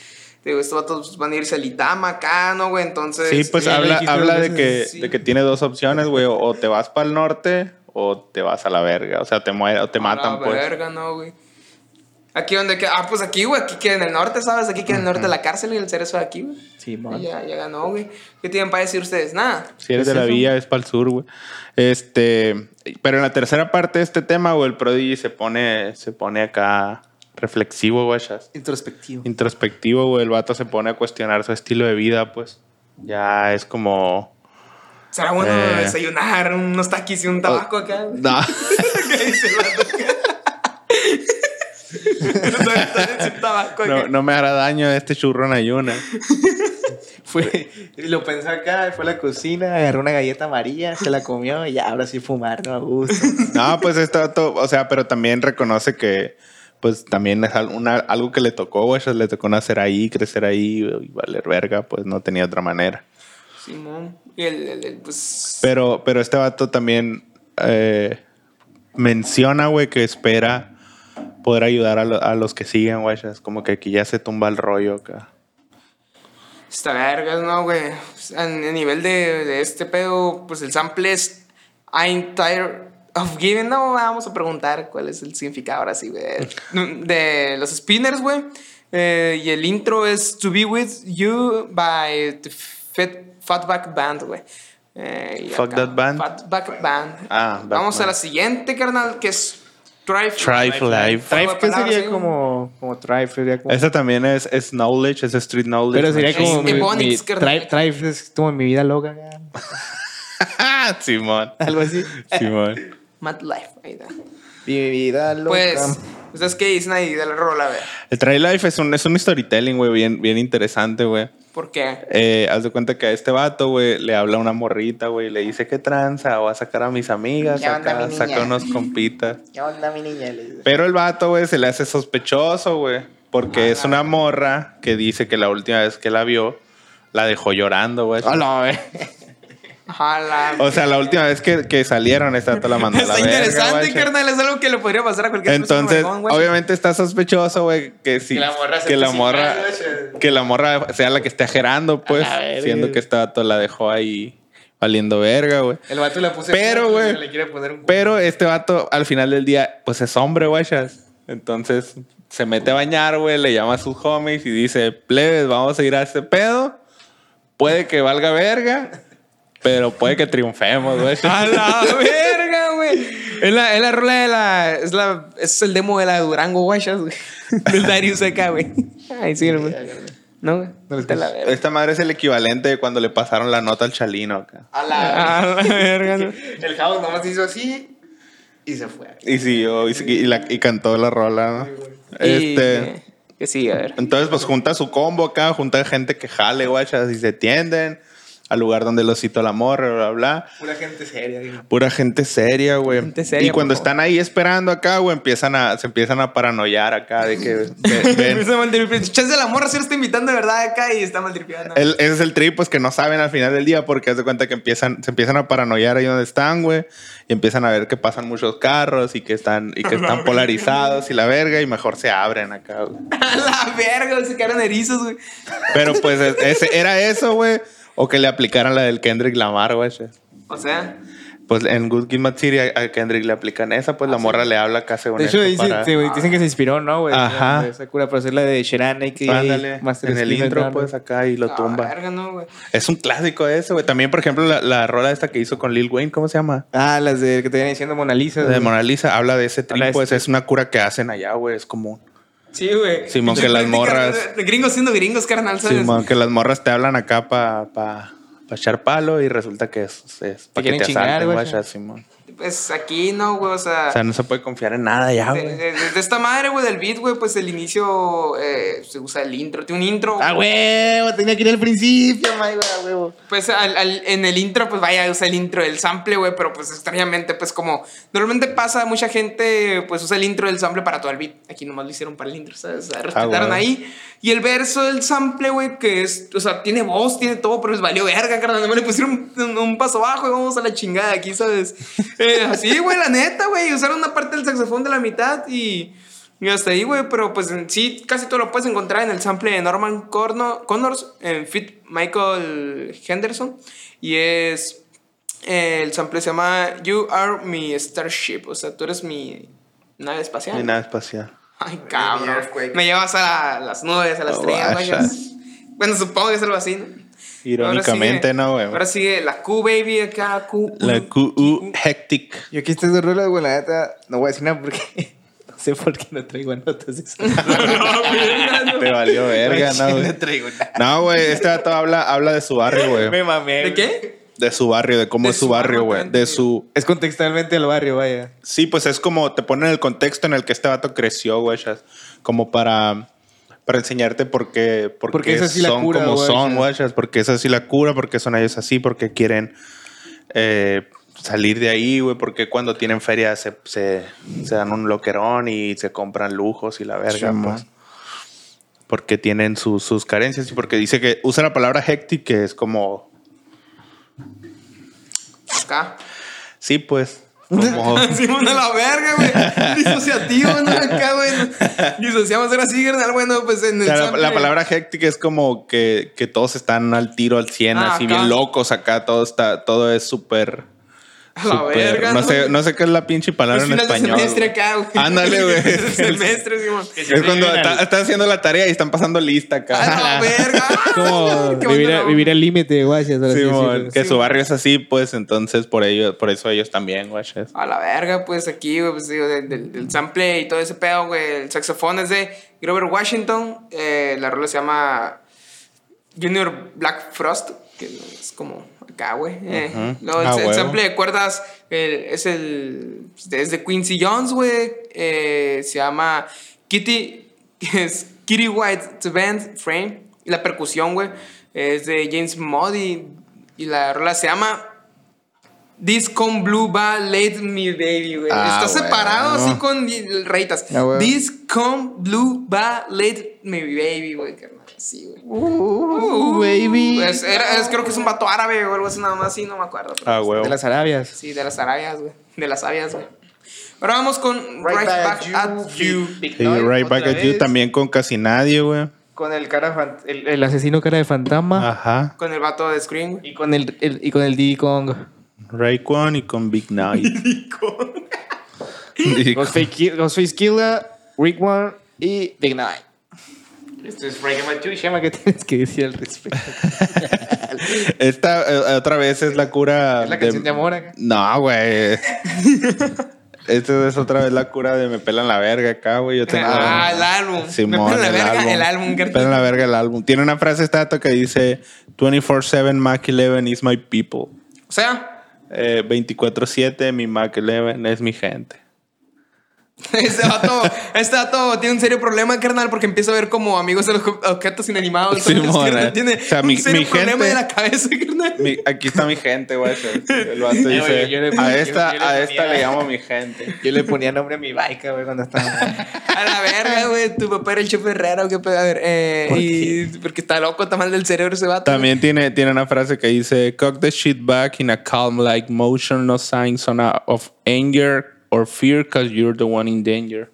digo, estos vatos van a irse al Itama acá, ¿no, güey? Entonces... Sí, pues habla, habla de que, sí. de que tiene dos opciones, güey. O te vas para el norte o te vas a la verga. O sea, te muere, o te a matan, la pues. verga, no, güey. Aquí donde queda, ah, pues aquí, güey, aquí queda en el norte, ¿sabes? Aquí queda en el norte la cárcel y el cerezo de aquí, güey. Sí, Y man. ya, ya ganó, güey. ¿Qué tienen para decir ustedes? Nada. Si eres ¿Es de la eso? villa, es para el sur, güey. Este, pero en la tercera parte de este tema, güey, el Prodigy se pone, se pone acá reflexivo, güey. Introspectivo. Introspectivo, güey. El vato se pone a cuestionar su estilo de vida, pues. Ya es como. Será bueno Eh. desayunar unos taquis y un tabaco acá. No. [laughs] ¿Qué dice el vato acá? Un tabaco acá. [laughs] no, no me hará daño este churro en ayuna. [laughs] Fue, lo pensó acá, fue a la cocina, agarró una galleta amarilla, se la comió y ya, ahora sí fumar, no a gusto. No, pues este vato, o sea, pero también reconoce que, pues también es una- algo que le tocó, güey. Le tocó nacer ahí, crecer ahí y valer verga, pues no tenía otra manera. Simón. Y el, el- el, pues. Pero, pero este vato también eh, menciona, güey, que espera poder ayudar a, lo- a los que siguen, güey. Es como que aquí ya se tumba el rollo acá. Está vergas, ¿no, güey? A, a nivel de, de este pedo, pues el sample es I'm tired of giving. No, vamos a preguntar cuál es el significado ahora sí, güey. De los spinners, güey. Eh, y el intro es To Be With You by the Fat, Fatback Band, güey. Eh, y Fuck acá, That Band. Fatback Band. Ah, Vamos a la siguiente, carnal, que es Thrive. Thrive Life. Thrive, ¿qué Palabra, sería sí. como, como Thrive? Sería como... Esa también es, es knowledge, es street knowledge. Pero sería como mi, mi-. Thrive, Thrive es como mi vida loca. [laughs] Simón. Algo así. Simón. Mad Life. Ahí está. Mi vida loca. Pues, ¿ustedes qué dicen ahí de la rola? A ver. El Thrive Life es un, es un storytelling, güey, bien, bien interesante, güey. ¿Por qué? Eh, haz de cuenta que a este vato, güey, le habla una morrita, güey, le dice que tranza, o a sacar a mis amigas, ¿Qué onda, mi saca unos [laughs] compitas. ¿Qué onda, mi niña? Pero el vato, güey, se le hace sospechoso, güey, porque es una morra que dice que la última vez que la vio, la dejó llorando, güey. Hola, güey. Ojalá. O sea, la última vez que, que salieron, esta vato la mandó a la Está verga, interesante, carnal. Es algo que le podría pasar a cualquier persona Entonces, mamón, güey. obviamente está sospechoso, güey, que si Que la morra se que la morra cingando, güey. que la morra sea la que esté ajerando, pues, siendo que este vato la dejó ahí valiendo verga, güey. El vato le puse. Pero, güey. Pero este vato al final del día, pues es hombre, guachas. Entonces se mete a bañar, güey, le llama a sus homies y dice, plebes, vamos a ir a este pedo. Puede que valga verga, pero puede que triunfemos, güey. [laughs] A la verga, güey. Es la, es la rola de la. Es, la, es el demo de la Durango Guachas, güey. [laughs] Del Darius acá, güey. Ay, sí, güey. No, güey. No verga. Esta madre es el equivalente de cuando le pasaron la nota al chalino acá. A la. A la verga, no. [laughs] El house nomás hizo así y se fue. Y siguió y, y la- y cantó la rola, ¿no? Este. Que sí, a ver. Entonces, pues junta su combo acá, junta gente que jale, guachas, y se tienden al lugar donde lo citó la morra, bla, bla, bla. Pura gente seria. güey. Pura gente seria, güey. Gente seria, y cuando están ahí esperando acá, güey, empiezan a, se empiezan a paranoiar acá de que ve- [laughs] ven. Chance la morra sí lo está invitando de verdad acá y está maltripeando. Ese es el trip, pues que no saben al final del día porque haz de cuenta que empiezan, se empiezan a paranoiar ahí donde están, güey. Y empiezan a ver que pasan muchos carros y que están, y que [laughs] están polarizados y la verga y mejor se abren acá, güey. [laughs] A la verga, se quedaron erizos, güey. Pero pues es- ese, era eso, güey. O que le aplicaran la del Kendrick Lamar, güey. O sea, Pues en Good Kid, Mad City a Kendrick le aplican esa, pues la morra le habla acá según De hecho, dice- para- sí, dicen que se inspiró, ¿no, güey? Ajá. De esa cura para hacer la de Sheran y que Ándale, en el intro, pues acá y lo a la tumba. verga, no, güey. Es un clásico ese, güey. También, por ejemplo, la, la rola esta que hizo con Lil Wayne, ¿cómo se llama? Ah, las de que te vienen diciendo Mona Lisa. De güey. Mona Lisa, habla de ese trip, de pues este- es una cura que hacen allá, güey. Es común. Sí, güey. Simón, que las morras- Gringos siendo gringos, carnal, ¿sabes? Simón, que las morras te hablan acá para pa, pa echar palo y resulta que es, es para que te chingar, asalten, Simón. Pues aquí no, güey, o sea. O sea, no se puede confiar en nada ya, de, güey. de- de esta madre, güey, del beat, güey, pues el inicio eh, se usa el intro. Tiene un intro. Ah, huevo, tenía que ir al principio, my, güey. Pues al- al- en el intro, pues vaya, usa el intro del sample, güey, pero pues extrañamente, pues como normalmente pasa, mucha gente pues usa el intro del sample para todo el beat. Aquí nomás lo hicieron para el intro, ¿sabes? O sea, respetaron güey. ahí. Y el verso del sample, güey, que es, o sea, tiene voz, tiene todo, pero les valió verga, carnal. No me le pusieron un, un- un paso bajo y vamos a la chingada aquí, ¿sabes? [laughs] [laughs] Eh, así, güey, la neta, güey, usaron una parte del saxofón de la mitad y. Y hasta ahí, güey, pero pues sí, casi todo lo puedes encontrar en el sample de Norman Corno- Connors, en Fit Michael Henderson. Y es. eh, el sample se llama You Are My Starship, o sea, tú eres mi nave espacial. Ni nada espacial. Ay, cabrón. Me llevas a las nubes, a las Oh, estrellas. Bueno, supongo que es algo así, ¿no? Irónicamente, Ahora sigue- ¿no, güey? Ahora sigue la Q, baby, acá, Q. La QU Hectic. Yo aquí estas dos rolas, güey, la neta, no voy a decir nada porque [laughs] no sé por qué no traigo notas. [laughs] de eso. Te valió verga, ¿no, güey? [laughs] No traigo nada. No, güey, este vato habla, habla de su barrio, güey. Me mamé. ¿De qué? De su barrio, de cómo De es su su barrio, güey. De su... Es contextualmente el barrio, vaya. Sí, pues es como te ponen el contexto en el que este vato creció, güey. Como para, para enseñarte por qué, por Porque qué son cura, como güey, son, ya, Porque es así la cura, porque son ellos así, porque quieren eh, salir de ahí, güey. Porque cuando tienen feria se, se, se dan un loquerón y se compran lujos y la verga, pues. Porque tienen sus- sus carencias y porque dice que usa la palabra hectic, que es como, Acá. sí, pues, como... [laughs] Simón [laughs] a la verga, güey. Disociativo, ¿no? Acá, güey. Disociamos ahora sí, carnal. Bueno, pues en O el sea, la, sample- la palabra hectic es como que, que todos están al tiro, al 100, Ah, así acá. bien locos acá. Todo está, todo es súper, A la verga, no, ¿no? sé, no sé qué es la pinche palabra Pues en final de español. semestre güey. acá, güey. Ándale, güey. [laughs] semestre, Simón. Es cuando está- estás haciendo la tarea y están pasando lista acá. A la [laughs] verga. Como [laughs] vivir, a- vivir al límite, sí Simón, que Sí. su barrio es así, pues entonces por ello, por eso ellos también, güey. A la verga, pues aquí, güey, pues digo, del, del- del sample y todo ese pedo, güey. El saxofón es de Grover Washington. eh, la rola se llama Junior Black Frost, que es como Luego el, Ah, sample de cuerdas el- es el. Es de Quincy Jones, güey. eh, se llama Kitty. [laughs] Es Kitty White Band Frame. Y la percusión, güey, es de James Muddy. Y la rola se llama This con Blue Ballet Me Baby, güey. Ah, Está separado bueno. así con reitas. Ah. This con Blue Ballet Me Baby, güey. Sí, güey. Uh, baby. Pues era- es- creo que es un vato árabe o algo así, nada más, sí, no me acuerdo. pero Ah. De las Arabias. Sí, de las arabias, güey. De las avias, güey. Ahora vamos con Right, Back, at You. Sí, Noise, right back at you también con casi nadie, güey. Con el cara el, el asesino cara de fantasma. Ajá. Con el vato de Scream. Y con el, el- y con el Diddy Kong. Rayquan y con Big Night. [laughs] Ghostface Ki- Ghostface Killa, Rick One y Big Night. Esto es My Two. Shema, ¿qué [laughs] tienes que decir al respecto? [laughs] Esta eh, otra vez es la cura. Es la canción de amor acá. No, güey. [laughs] Esta es otra vez la cura de me pelan la verga acá, güey. Yo tengo. Ah, el álbum. Simón, Me pela la el verga, álbum. el álbum, Me pelan la verga el álbum. Tiene una frase esta dato que dice 24-7 Mac 11 is my people. O sea, Eh, 24-7 mi Mac 11 es mi gente. [laughs] este vato, este vato tiene un serio problema, carnal, porque empieza a ver como amigos de los objetos inanimados. Carnal, eh. tiene O sea, mi- un serio mi problema gente- de la cabeza, carnal. Mi- aquí está mi gente, güey. El [laughs] vato dice, güey, yo le- a yo- esta, yo le a esta le llamo mi gente. [laughs] Yo le ponía nombre a mi bike, güey, cuando estaba. A la verga, güey. Tu papá era el chofer raro. ¿Qué pedo? A ver, eh, ¿Por y porque está loco, está mal del cerebro ese vato. También tiene, tiene una frase que dice, cock the shit back in a calm like motion, no signs on a- of anger or fear cause you're the one in danger.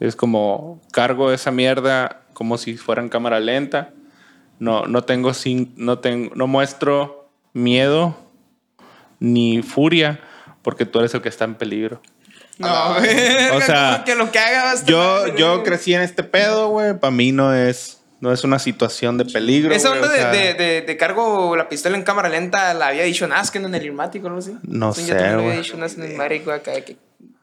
Es como cargo esa mierda como si fuera en cámara lenta. No, no tengo sin, no tengo, no muestro miedo ni furia porque tú eres el que está en peligro. No, [laughs] O sea, que lo que haga Yo, yo güey. crecí en este pedo, güey. Para mí no es, no es una situación de peligro. Esa güey, onda de, de, de, de cargo la pistola en cámara lenta la había dicho Nasken en el Irmático, ¿no? ¿Sí? No sé, Yo también güey. había dicho Nasken en el Irmático acá que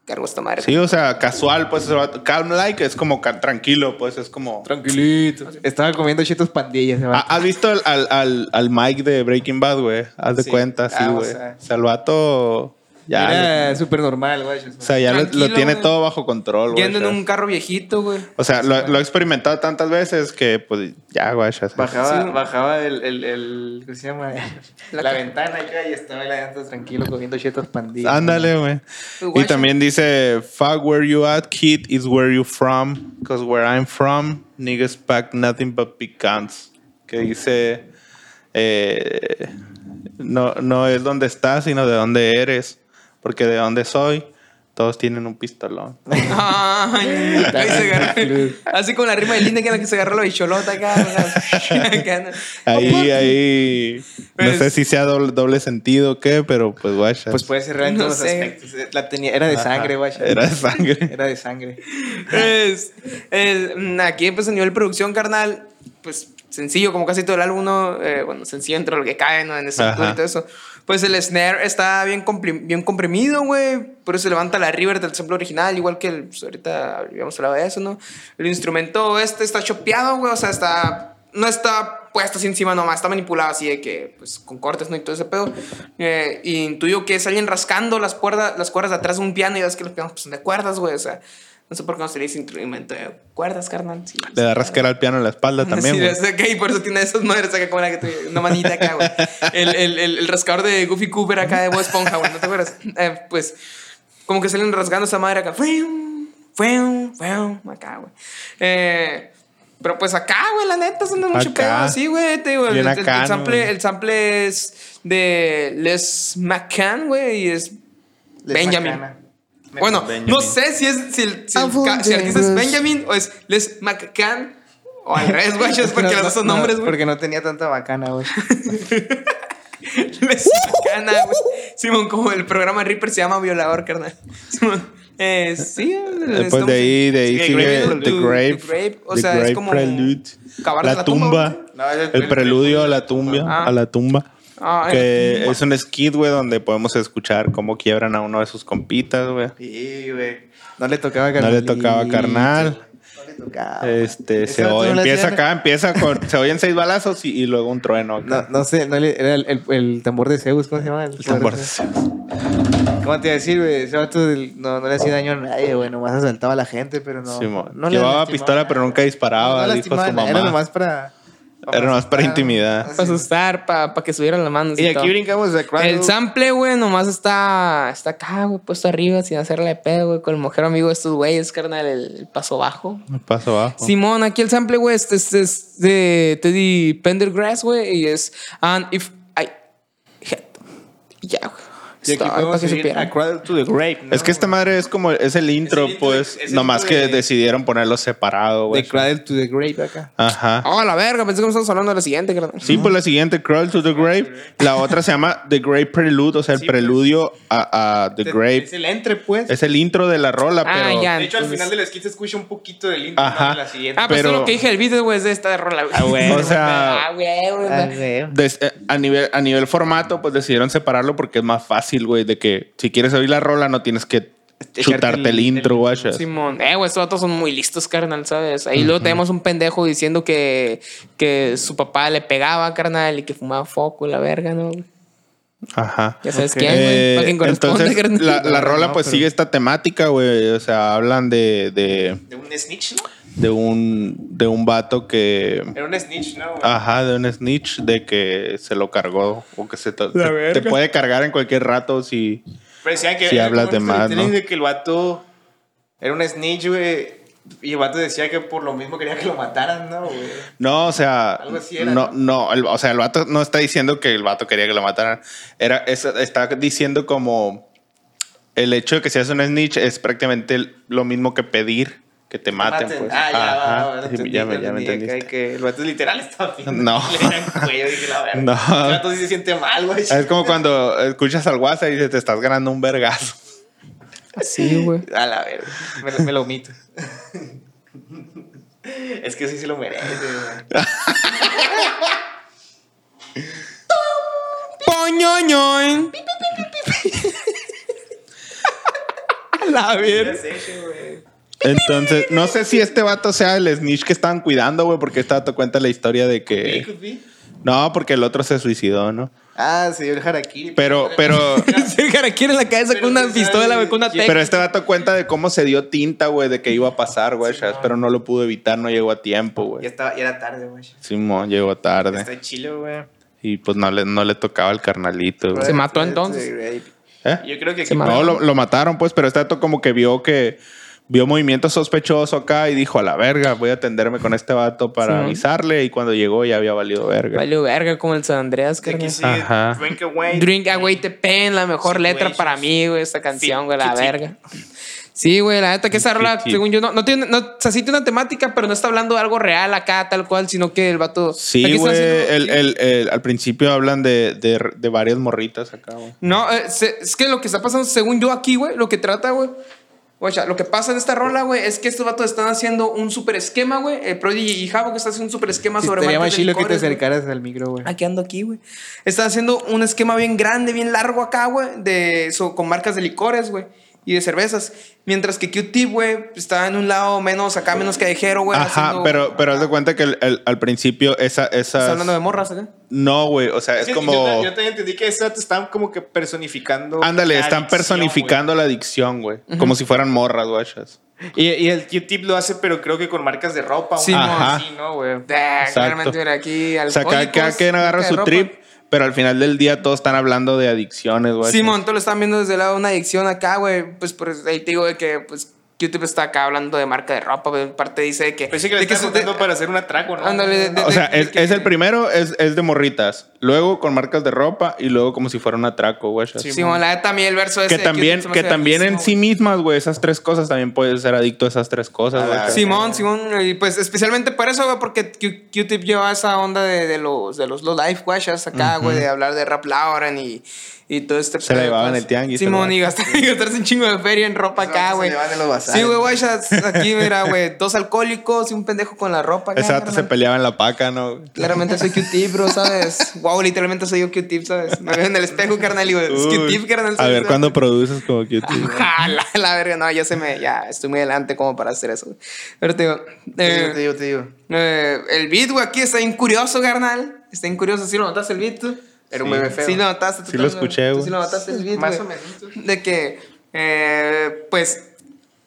cargo esta madre. Sí, o sea, casual, pues, calm like es como tranquilo, pues, es como... Tranquilito. Estaba comiendo chetos pandillas. ese ¿Ha- vato. ¿Has visto al, al, al, al Mike de Breaking Bad, güey? Haz de Sí. cuenta, sí, Ah, o güey. sea. o sea, el vato ya... Era súper normal, güey. o sea, ya lo- tiene güey. todo bajo control, güey. Yendo o en sea. un carro viejito, güey. O sea, lo, lo he experimentado tantas veces que, pues, ya, güey. o sea, Bajaba, Sí. bajaba el, el, el, ¿cómo se llama? La ventana acá y estaba él adentro tranquilo comiendo chetos pandillas. Ándale, güey. Pues, Y también dice, fuck where you at, kid, is where you from. Because where I'm from, niggas pack nothing but pecans. Que dice, eh, no, no es donde estás, sino de dónde eres. Porque de dónde soy, todos tienen un pistolón. [laughs] Ay, ahí se agarró. [laughs] Así con la rima de Linda que era la que se agarró la bicholota acá. [laughs] Ahí, ahí, no Pues- sé si sea doble, doble sentido o qué, pero pues guacha. Pues puede ser real en No todos los sé. aspectos. La tenía, era de sangre, güey. Era de sangre. Era de sangre. Es, el- aquí pues a nivel producción carnal pues sencillo como casi todo el álbum ¿no? Eh, bueno sencillo entre lo que cae ¿no? en ese y todo eso pues el snare está bien, bien comprimido güey. Por eso se levanta la river del sample original igual que el, pues, ahorita habíamos hablado de eso no el instrumento este está chopeado güey o sea está no está puesto así encima nomás está manipulado así de que pues con cortes no y todo ese pedo. Eh, y intuyo que es alguien rascando las cuerdas las cuerdas de atrás de un piano y ves que los pianos pues, son de cuerdas güey o sea no sé por qué no se le dice instrumento de cuerdas, carnal. Sí, Le da rascar al piano en la espalda [laughs] también, Sí, ok, y por eso tiene esas madres acá como la que tuve, una manita acá, güey. El, el, el, el rascador de Goofy Cooper acá de Bob Esponja, güey, ¿no te acuerdas? Eh, pues, como que salen rasgando esa madre acá. Fium, fium, fium, acá, güey. Eh, pero pues acá, güey, la neta, son de mucho Acá. pedo así, güey. Te digo, el, Bien el- el acá, ¿no, sample, el sample es de Les McCann, güey, y es Benjamin. Macana. Bueno, Benjamin. no sé si es si el, si el, ca- si el artista es Benjamin o es Les McCann o al revés, güey, es porque No, los dos son no, nombres, güey. Porque no tenía tanta bacana, güey. [laughs] Lesbiana, güey. Simón, como el programa Reaper se llama Violador, carnal. [laughs] Simón. Eh, sí, Después de ahí, de ahí sigue Grave The Grave. The Grave, o The sea, es como Prelude. La la tumba. No, es El preludio a la tumba. Ah. A la tumba. Ah, Que el- es un skit, güey, donde podemos escuchar cómo quiebran a uno de sus compitas, güey. Sí, güey. No le tocaba No carnal. le tocaba carnal. No le tocaba. Este, se oye- no empieza acá, empieza con, se oyen seis balazos y, y luego un trueno. No, acá. no sé, no le, era el, el, el tambor de Zeus, ¿cómo se llama? El, El tambor de Zeus. ¿Cómo te iba a decir, güey? Ese vato del- no, no le hacía daño a nadie, güey. Nomás asaltaba a la gente, pero no. Simón. no le Llevaba pistola, pero nunca disparaba, No dijo su mamá. Era nomás para. Era nomás para intimidad. Para asustar, para que subieran las manos. Y y aquí todo. brincamos de Cradle. El sample, güey, nomás está, está acá, güey, puesto arriba, sin hacerle de pedo, güey, con el mujer amigo de estos güeyes, carnal, el, el paso bajo. El paso abajo. Simón, aquí el sample, güey, este, este es de Teddy Pendergrass, güey, y es And if I Ya, güey. Y aquí Está, podemos para que seguir supieran. a Cradle to the Grave, ¿no? Es que esta madre es como, es el intro, Es el intro pues, es el nomás intro que de- decidieron ponerlo separado, güey. De Cradle to the Grave acá. Ajá. Oh, la verga, pensé que me estabas hablando de la siguiente, carnal. Sí, pues la siguiente, Crawl to the Grave. La otra se llama The Grave Prelude, o sea, el Sí, pues. preludio a, a The Grave. Es el entre, pues. Es el intro de la rola, Ah, pero. ya. de hecho, al entonces- final del skit se escucha un poquito del intro Ajá. ¿no? de la siguiente. Ah, pues Pero- eso es lo que dije el video, güey, es de esta rola, güey. Ah, güey. [laughs] O sea- Ah, güey, güey. Ah, güey. des- eh, a, nivel, a nivel formato, pues decidieron separarlo porque es más fácil, güey, de que si quieres oír la rola no tienes que Echarte chutarte el, el- intro, guacha. Simón, eh, güey, estos vatos son muy listos, carnal, ¿sabes? Ahí luego tenemos un pendejo diciendo que, que su papá le pegaba, carnal, y que fumaba foco y la verga, ¿no? güey? Ajá. Ya sabes quién, güey. Eh, corresponde, entonces, carnal. la, la rola No, pues pero- sigue esta temática, güey. O sea, hablan de, de, De un snitch, ¿no? De un, de un vato que... Era un snitch, ¿no? güey? Ajá, de un snitch de que se lo cargó o que se te, La te- puede cargar en cualquier rato si... Pero decían que Si hablas de más, ¿no? de que el vato era un snitch, güey. Y el vato decía que por lo mismo quería que lo mataran, ¿no, güey? No, o sea, Algo así era, no, ¿no? el- o sea, el vato no está diciendo que el vato quería que lo mataran. Era, es- está diciendo como el hecho de que seas un snitch es prácticamente lo mismo que pedir que te maten. pues. Ah, ya, Ajá, sí, entendí, ya me, ya me entendí, entendiste. Que, que el vato literal estaba viendo No. [laughs] le cuello, dije, la. [laughs] No. El vato sí se siente mal, güey. Es como cuando escuchas al WhatsApp y dices, te estás ganando un vergazo. Sí, güey. [laughs] A la verga. Me, lo- me lo omito. es que sí se lo merece, güey. Poñoñoin. La Ya verga. Entonces, no sé si este vato sea el snitch que estaban cuidando, güey, porque este vato cuenta la historia de Could be, que... could be. No, porque el otro se suicidó, ¿no? Ah, señor Harakiri. Pero, pero... Se [laughs] [laughs] jaraquira en la cabeza Pero con una pistola, güey, con una. Pero este vato cuenta de cómo se dio tinta, güey, de que iba a pasar, güey, Sí, pero no lo pudo evitar, no llegó a tiempo, Ya, güey. estaba, ya era tarde, güey. Simón llegó tarde. Está chilo, güey. Y pues no le, no le tocaba el carnalito, güey. Se mató entonces. ¿Eh? Yo creo que Se aquí- mató. No, lo, lo mataron, pues, pero este vato como que vio que vio movimiento sospechoso acá y dijo, a la verga, voy a atenderme con este vato para Sí. avisarle. Y cuando llegó ya había valido verga. Valió verga como el San Andreas, sigue Ajá. Drink Away. Drink Away Te Pen, la mejor letra para mí, güey, esta canción, güey, la verga. Sí, güey, la neta que esa rola, según yo, no, no tiene, no, o sea, sí tiene una temática, pero no está hablando de algo real acá, tal cual, sino que el vato. Sí, güey. haciendo- el- el- el- al principio hablan de, de, de varias morritas acá, güey. No, eh, es que lo que está pasando, según yo aquí, güey, lo que trata, güey. Guacha, lo que pasa en esta rola, güey, es que estos vatos están haciendo un super esquema, güey. El Prodigy y Javo que está haciendo un super esquema Sí, sobre estaría más chilo que te acercaras al micro, güey. Aquí ando aquí, güey. Están haciendo un esquema bien grande, bien largo acá, güey, de so- con marcas de licores, güey, y de cervezas. Mientras que Q-Tip, güey, está en un lado menos acá, menos callejero, güey. Ajá, haciendo- pero, pero haz de cuenta que el- el- al principio esa, esas... hablando de morras, ¿eh? No, güey, o sea, es Sí, como... Yo, yo también entendí que esa te están como que personificando. Ándale, están adicción, personificando la adicción, güey. Como si fueran morras, guachas. güey. Y, y el Q-Tip lo hace, pero creo que con marcas de ropa. Sí, o mo. Ajá. Sí, ¿no, güey? Claramente, mira, aquí O sea, cada, cada quien agarra su ropa. trip, pero al final del día todos están hablando de adicciones, güey. Simón, todos lo están viendo desde el lado de una adicción acá, güey. Pues por ahí te digo de que, pues, Q-Tip está acá hablando de marca de ropa, güey. Parte dice que. Pensé que le de que de- usando para hacer un atraco, ¿no? Ándale, de- de- O sea, de- es, de que- es el primero, es, es de morritas. Luego con marcas de ropa y luego como si fuera un atraco, güey. Sí, Simón, la mí el verso ese que también, que también en sí güey. mismas, güey, esas tres cosas también puedes ser adicto a esas tres cosas, güey. Ah, Simón, Simón, y pues especialmente por eso, güey, porque Q-Tip lleva esa onda de, de los de los low life guachas acá, güey, de hablar de rap Lauren y, y todo este Se la pedo, llevaba en pues. el tianguis, Simón, y gastar- y gastarse un chingo de feria en ropa acá, se güey. llevaban. Sí, güey, guachas, aquí mira, güey, dos alcohólicos y un pendejo con la ropa acá. Ese vato se carnal. peleaba en la paca, ¿no? Claramente soy Q-Tip, bro, ¿sabes? Wow, literalmente soy yo Q-Tip, ¿sabes? Me veo en el espejo, carnal, y digo, es. Q-Tip, carnal. A ver, ¿cuándo produces como que [laughs] Ojalá, la verga, no, ya se me, ya estoy muy adelante como para hacer eso. güey. Pero te digo, Te digo, eh, te digo, te digo. eh, el beat, güey, aquí está bien curioso, carnal. Está bien curioso. ¿Sí lo notaste el beat tú? Era un bebé feo. Sí lo notaste. tú Sí lo escuché, tú güey. Sí lo notaste el beat, Más o menos. De que, eh, pues,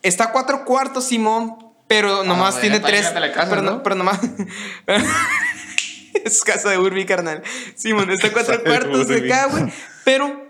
está a cuatro cuartos, Simón, pero nomás güey, tiene tres. la casa, pero, ¿no? pero nomás... [laughs] es casa de Urbi, carnal. Simón, está a cuatro [laughs] cuartos de acá, güey. Pero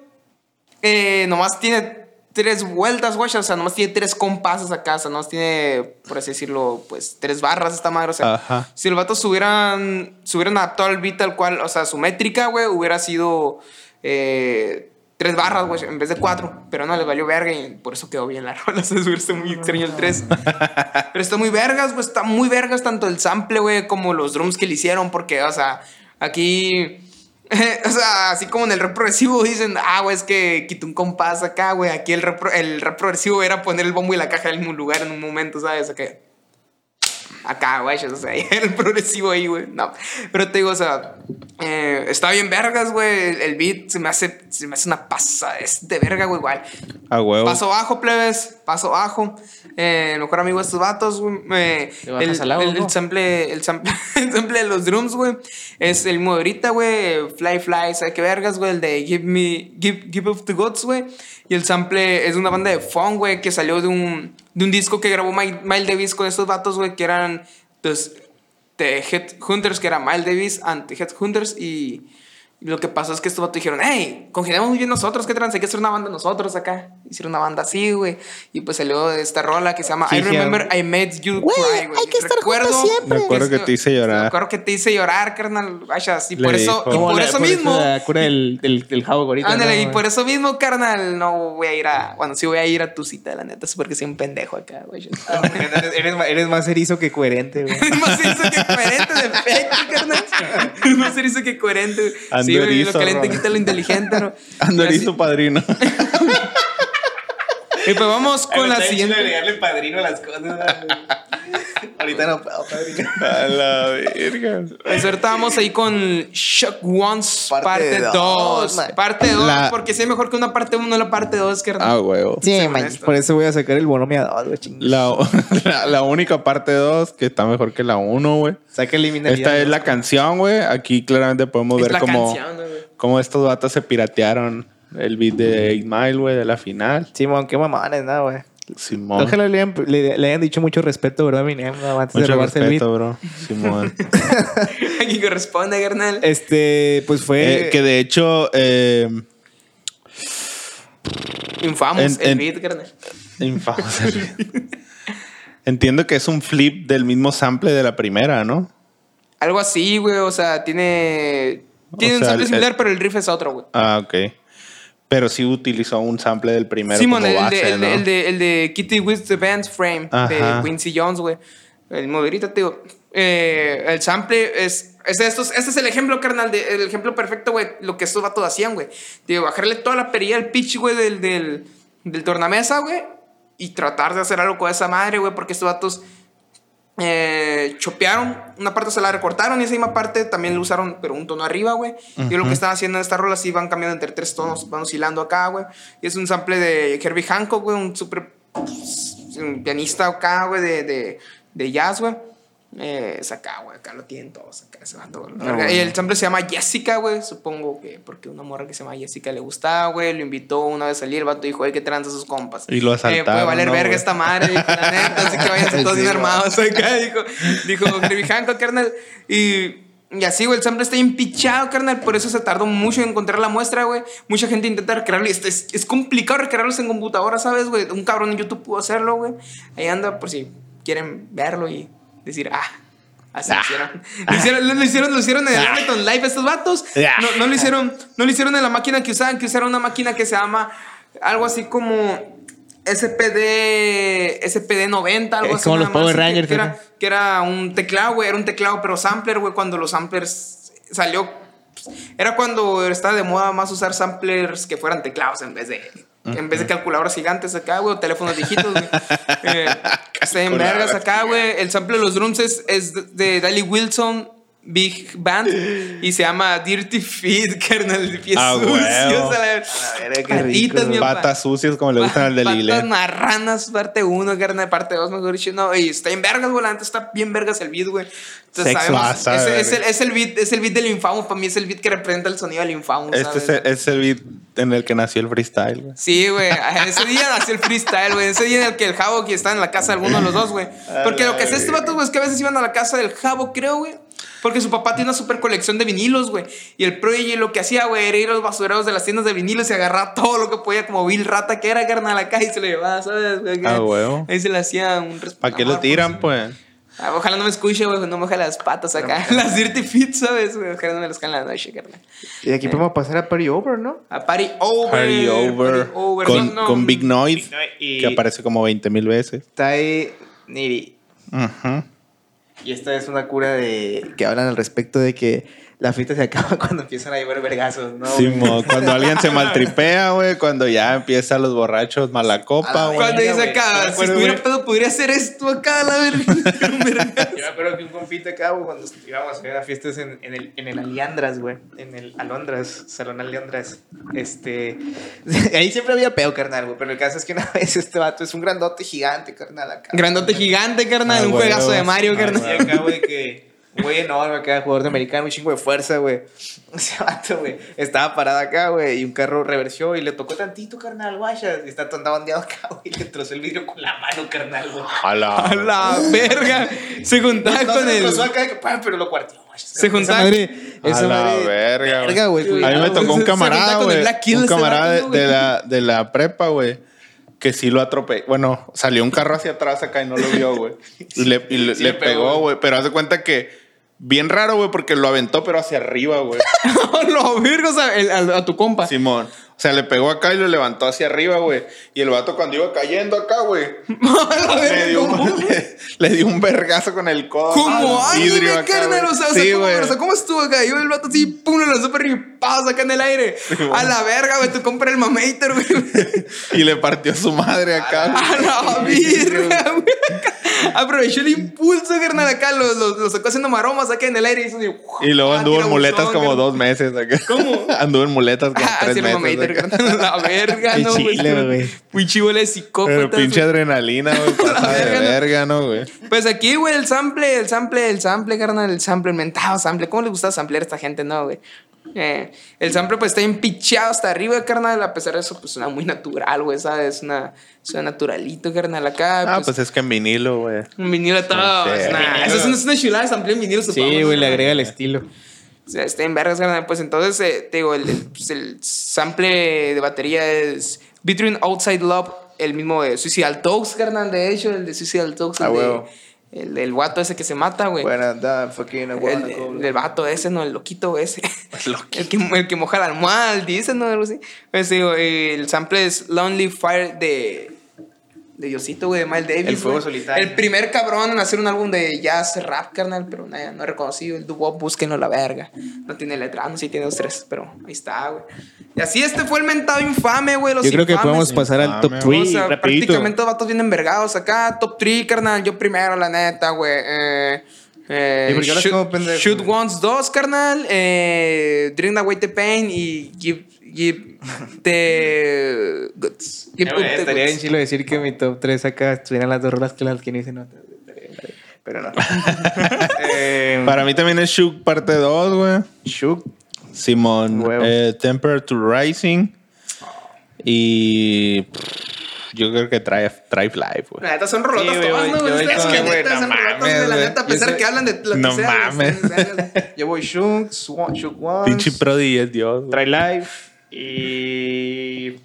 eh, nomás tiene tres vueltas, güey. O sea, nomás tiene tres compases acá. O sea, nomás tiene, por así decirlo, pues tres barras esta madre. O sea, Ajá. si los vatos se hubieran, se hubieran adaptado al beat tal cual, o sea, su métrica, güey, hubiera sido eh, tres barras, güey, en vez de cuatro. Pero no, les valió verga y por eso quedó bien la [laughs] rola. Se hubiera muy extraño el tres. [laughs] Pero está muy vergas, güey. Está muy vergas tanto el sample, güey, como los drums que le hicieron. Porque, o sea, aquí. [laughs] o sea, así como en el rap dicen, ah, güey, es que quitó un compás acá, güey. Aquí el rap, el rap era poner el bombo y la caja en mismo lugar en un momento, ¿sabes? Acá, acá güey, o sea, [laughs] el progresivo ahí, güey. No, pero te digo, o sea, eh, está bien vergas, güey. El, el beat se me hace, se me hace una pasa, es de verga, güey, igual. A huevo. Paso bajo, plebes. Paso bajo. Eh, mejor amigo de estos vatos, güey. eh, el, el, el sample, el, sample, [laughs] el sample de los drums, güey. Es el mismo ahorita, güey. Fly, fly, ¿sabes qué vergas, güey? El de Give Me, Give, Give Up the Gods, güey. Y el sample es de una banda de funk, güey, que salió de un, de un disco que grabó Mike- Miles Davis con estos vatos, güey, que eran los de Headhunters, que era Miles Davis ante Headhunters y... Y lo que pasó es que estos vatos dijeron, hey, congeniamos muy bien nosotros, ¿qué trans? Hay que hacer una banda nosotros acá. Hicieron una banda así, güey. Y pues salió esta rola que se llama Sí, I sí, Remember I Made You Cry, güey. hay que estar Recuerdo juntos siempre. Me acuerdo que te hice llorar. Me acuerdo que te hice llorar, carnal. Vaya, y Le por eso, y por la- eso mismo... La cura del, del, del jabo ahorita. Ándale, ¿no, y por eso mismo, carnal, no voy a ir a... Bueno, sí voy a ir a tu cita, la neta. Es porque soy un pendejo acá, güey. [laughs] Eres, eres más- eres más erizo que coherente, güey. [laughs] Es más erizo que coherente, de efecto, carnal. [laughs] Es más erizo que coherente. güey. Ando sí, güey, lo caliente quita lo inteligente, ¿no? [laughs] Ando así- padrino. [laughs] Y pues vamos con la siguiente. agregarle padrino a las cosas. Ahorita no puedo, padrino. A la verga. Pues ahorita vamos ahí con Shock Ones Parte parte dos, 2. man. Parte 2, La- porque sí es mejor que una parte 1 la parte 2, que Ah, huevo. Sí, man. Por eso voy a sacar el bonomia 2, güey, chingos. La, [laughs] la, la única parte 2 que está mejor que la 1, güey. Saca. Esta es la canción, güey. Aquí claramente podemos Es ver cómo, canción, cómo estos vatos se piratearon el beat de 8 Mile, güey, de la final. Simón, qué mamanes, nada, güey. Simón. Ojalá le hayan, le, le hayan dicho mucho respeto, bro, a antes de Mucho robarse el beat. respeto, bro. Simón. [laughs] Aquí corresponde, carnal. Este, pues fue. Eh, que de hecho, eh, Infamos en- el en- beat, carnal. infamos el beat. Entiendo que es un flip del mismo sample de la primera, ¿no? Algo así, güey. O sea, tiene. Tiene O un sample el- similar, pero el riff es otro, güey. Ah, ok. Pero sí utilizó un sample del primero Simón, como el, base, de, el, ¿no? de, el, de, el de Kitty with the Band Frame Ajá. de Quincy Jones, güey. El moderito, te digo. eh, el sample es. es de estos, este es el ejemplo, carnal, de, el ejemplo perfecto, güey. Lo que estos vatos hacían, güey. Digo, bajarle toda la perilla al pitch, güey, del, del, del tornamesa, güey. Y tratar de hacer algo con esa madre, güey, porque estos vatos eh, chopearon, una parte se la recortaron y esa misma parte también lo usaron, pero un tono arriba, güey. Y lo que están haciendo en esta rola, sí van cambiando entre tres tonos, van oscilando acá, güey. Y es un sample de Herbie Hancock, güey, un súper un pianista acá, güey, de, de, de jazz, güey. Eh, es acá, güey, acá lo tienen todos, acá se va todo. bueno. Y el sample se llama Jessica, güey, supongo que porque una morra que se llama Jessica le gustaba, güey, lo invitó una vez a salir, el vato dijo, oye, que tranza sus compas. Y lo Eh, puede asaltaron, valer ¿no, verga güey? esta madre, dijo, la neta, así que vayan [laughs] todos Sí, bien armados acá, dijo, dijo Hancock, carnal. Y Y así, güey, el sample está empichado, carnal. Por eso se tardó mucho en encontrar la muestra, güey. Mucha gente intenta recrearlo y este es, es complicado recrearlos en computadora, ¿sabes, güey? Un cabrón en YouTube pudo hacerlo, güey. Ahí anda por si quieren verlo y decir, ah, así lo [laughs] hicieron. Lo hicieron, lo, hicieron, lo hicieron en el Ableton Live estos vatos. Ah. No, no lo hicieron, no lo hicieron en la máquina que usaban, que usaron una máquina que se llama algo así como SPD SPD 90, algo Es así. como los Power que- Rangers, Que, era, que era un teclado, güey, era un teclado, pero sampler, güey, cuando los samplers salió. Era cuando estaba de moda más usar samplers que fueran teclados en vez de. En vez de calculadoras gigantes acá, güey, o teléfonos viejitos, güey. [laughs] Eh, en vergas acá, güey. El sample de los drums es, es de Dali Wilson Big Band y se llama Dirty Feet, [laughs] carnal. Pies Ah, sucios. huevo. a la- verga, qué Patitas, rico. mi. Patas sucias como le gustan al de Patas Lile. marranas, parte 1, carnal, parte 2, mejor dicho. No, y está en vergas, güey. Está bien vergas el beat, güey. Entonces, Sexo. sabemos, Ah, sabe, es, es el, es, beat, es el beat del Infamous. Para mí es el beat que representa el sonido del Infamous. Este ¿sabes? es el, es el beat en el que nació el freestyle, güey. Sí, güey. En ese día nació el freestyle, güey. En ese día en el que el Jabo que está en la casa de alguno de los dos, güey. Porque lo que hace este vato, güey, es que a veces iban a la casa del Jabo, creo, güey. Porque su papá tiene una super colección de vinilos, güey. Y el Prodigy lo que hacía, güey, era ir a los basureros de las tiendas de vinilos y agarrar todo lo que podía, como Bill Rata, que era carnal a la calle y se lo llevaba, ¿sabes? güey? Ah, huevo. Ahí se le hacía un ¿Para qué lo amor, tiran, pues? Ah, ojalá no me escuche, güey, no me moje las patas acá. [laughs] las dirty feet, ¿sabes? güey? Ojalá no me las caen en la noche, carnal. Y de aquí podemos pasar a Party Over, ¿no? A party over. Party Over. party over. Con, No, no. con Big Noise, Big Noise y- que aparece como 20 mil veces. Está ahí Niri. Ujú. Y esta es una cura de que hablan al respecto de que la fiesta se acaba [laughs] cuando empiezan a llover vergazos, ¿no? Sí, mo, cuando alguien se maltripea, güey, cuando ya empiezan los borrachos mala A copa, güey. Cuando dice acá, si estuviera pedo, podría hacer esto acá, la verga. [laughs] Yo me acuerdo que un compita acá, güey, cuando íbamos a fiestas en, en el, en el Aliandras, güey. En el Alondras, Salón Aliandras. Este. [laughs] Ahí siempre había peo, carnal, güey. Pero el caso es que una vez este vato es un grandote gigante, carnal, acá. Grandote gigante, carnal. Ah, un juegazo de Mario, Ah, carnal. Y acá, güey, que. Güey enorme acá, jugador de americano, un chingo de fuerza, güey. [laughs] Ese vato, güey, estaba parado acá, güey, y un carro reversió y le tocó tantito, carnal, guayas. Y está andaba ondeado acá, [laughs] güey, y le trozó el vidrio con la mano, carnal, güey. A Jala. la verga. Se juntaba No con se el. trozó acá, que, pa, pero lo cuarteó. Se juntaba- Esa madre, esa A la verga, verga, güey. A mí me tocó un camarada, güey. Un camarada de, de la, de la prepa, güey. Que sí lo atropelló. Bueno, salió un carro hacia atrás acá y no lo vio, güey. Y le, y le, Sí le pegó, güey. Pero haz de cuenta que. Bien raro, güey, porque lo aventó, pero hacia arriba, güey. Los [laughs] virgos a, el- a- a tu compa. Simón. O sea, le pegó acá y lo levantó hacia arriba, güey. Y el vato cuando iba cayendo acá, güey. [laughs] Le dio, un, [laughs] le, le dio un vergazo con el codo. Como vidrio acá, carnal. O sea, o sea, sí, ¿cómo, güey. o sea, ¿cómo estuvo acá? Yo el vato así, pum, lo lanzó pero paus acá en el aire. A la verga, güey. Tú compras el mamator, güey. Y le partió su madre acá. A la güey. Aprovechó el impulso, carnal, acá. Lo, lo, lo sacó haciendo maromas acá en el aire. Y, hizo así, Y luego anduvo en muletas buzón, como dos meses acá. ¿Cómo? [laughs] anduvo en muletas como Ah, tres sí, meses. La verga, no, güey. Pinche bola de psicópatas, Pero pinche adrenalina, güey. [laughs] Pasa de verga, ¿no? verga, ¿no, güey? Pues aquí, güey, el sample, el sample, el sample, carnal, el sample, el mentado sample. ¿Cómo le gusta samplear a esta gente, no, güey? Eh, el sample pues está empichado hasta arriba, carnal. A pesar de eso, pues suena muy natural, güey, ¿sabes? Una, suena naturalito, carnal. Acá, Ah, pues, pues es que en vinilo, güey. un vinilo todo. Sí. es una- eso es una, es una chulada de samplear en vinilo. Sí, güey, le agrega el estilo. O sea, está en vergas, carnal. Pues entonces, eh, te digo, el, el- pues, el sample de batería es Between Outside Love, el mismo de Suicidal Talks, carnal. De hecho, el de Suicidal Talks, Ah, el, de- el del guato ese que se mata, güey. Bueno, da, fucking, El, el del vato ese, ¿no? El loquito ese. El [laughs] que, el que moja la almohada, el dice, ¿no? Algo así. Pues digo, el sample es Lonely Fire de. De Diosito, güey, de Miles Davis. El fuego solitario. El primer cabrón en hacer un álbum de jazz rap, carnal, pero nada, no he reconocido. El doo-wop, búsquenlo a la verga. No tiene letra, no sé si tiene dos, tres, pero ahí está, güey. Y así este fue el mentado infame, güey. Los Yo creo que infames. podemos pasar al top Infame, 3 O sea, rapidito. prácticamente los vatos bien envergados acá. Top 3, carnal. Yo primero, la neta, güey. Eh, eh, ¿Y por qué hablas shoot, pendejo? Shoot Once 2, carnal. Eh, Drink Away the Pain y Give, give [laughs] the estaría bien chilo decir que mi top 3 acá estuvieran las dos rolas que las que no hice bien, Pero no. [laughs] eh, Para mí también es Shook parte 2, güey. Shook. Simón. Eh, Temperature Rising. Y. Yo creo que Drive, drive Live, güey. La neta son rolotas Sí, todas, ¿no? yo con- que neta no son rolotas mames, de la neta, a pesar Yo que hablan de lo que No sea. güey, mames. [laughs] Yo voy Shunk, Shook Ones, Pinche Prodigy es Dios. Try Life y.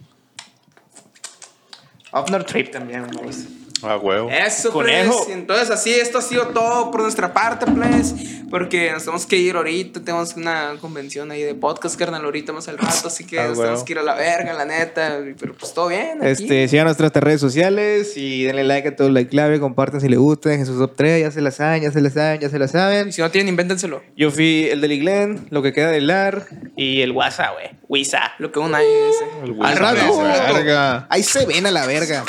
Upnor Trip también, me gusta. A huevo. Eso, Conejo. pues. Entonces, así, esto ha sido todo por nuestra parte, pues. Porque nos tenemos que ir ahorita. Tenemos una convención ahí de podcast, carnal, ahorita más al rato. Así que Ah, nos huevo. tenemos que ir a la verga, la neta. Pero pues todo bien. aquí. Este, sigan nuestras redes sociales y denle like a todo like clave, compartan si les gusta, dejen sus top 3, ya se las saben, ya se las saben, ya se las saben. Y si no tienen, invéntenselo. Yo fui el del Glenn, lo que queda del LAR y el WhatsApp, güey. Wisa. Lo que un año dice. El güey Al rato, ahí se ven a la verga.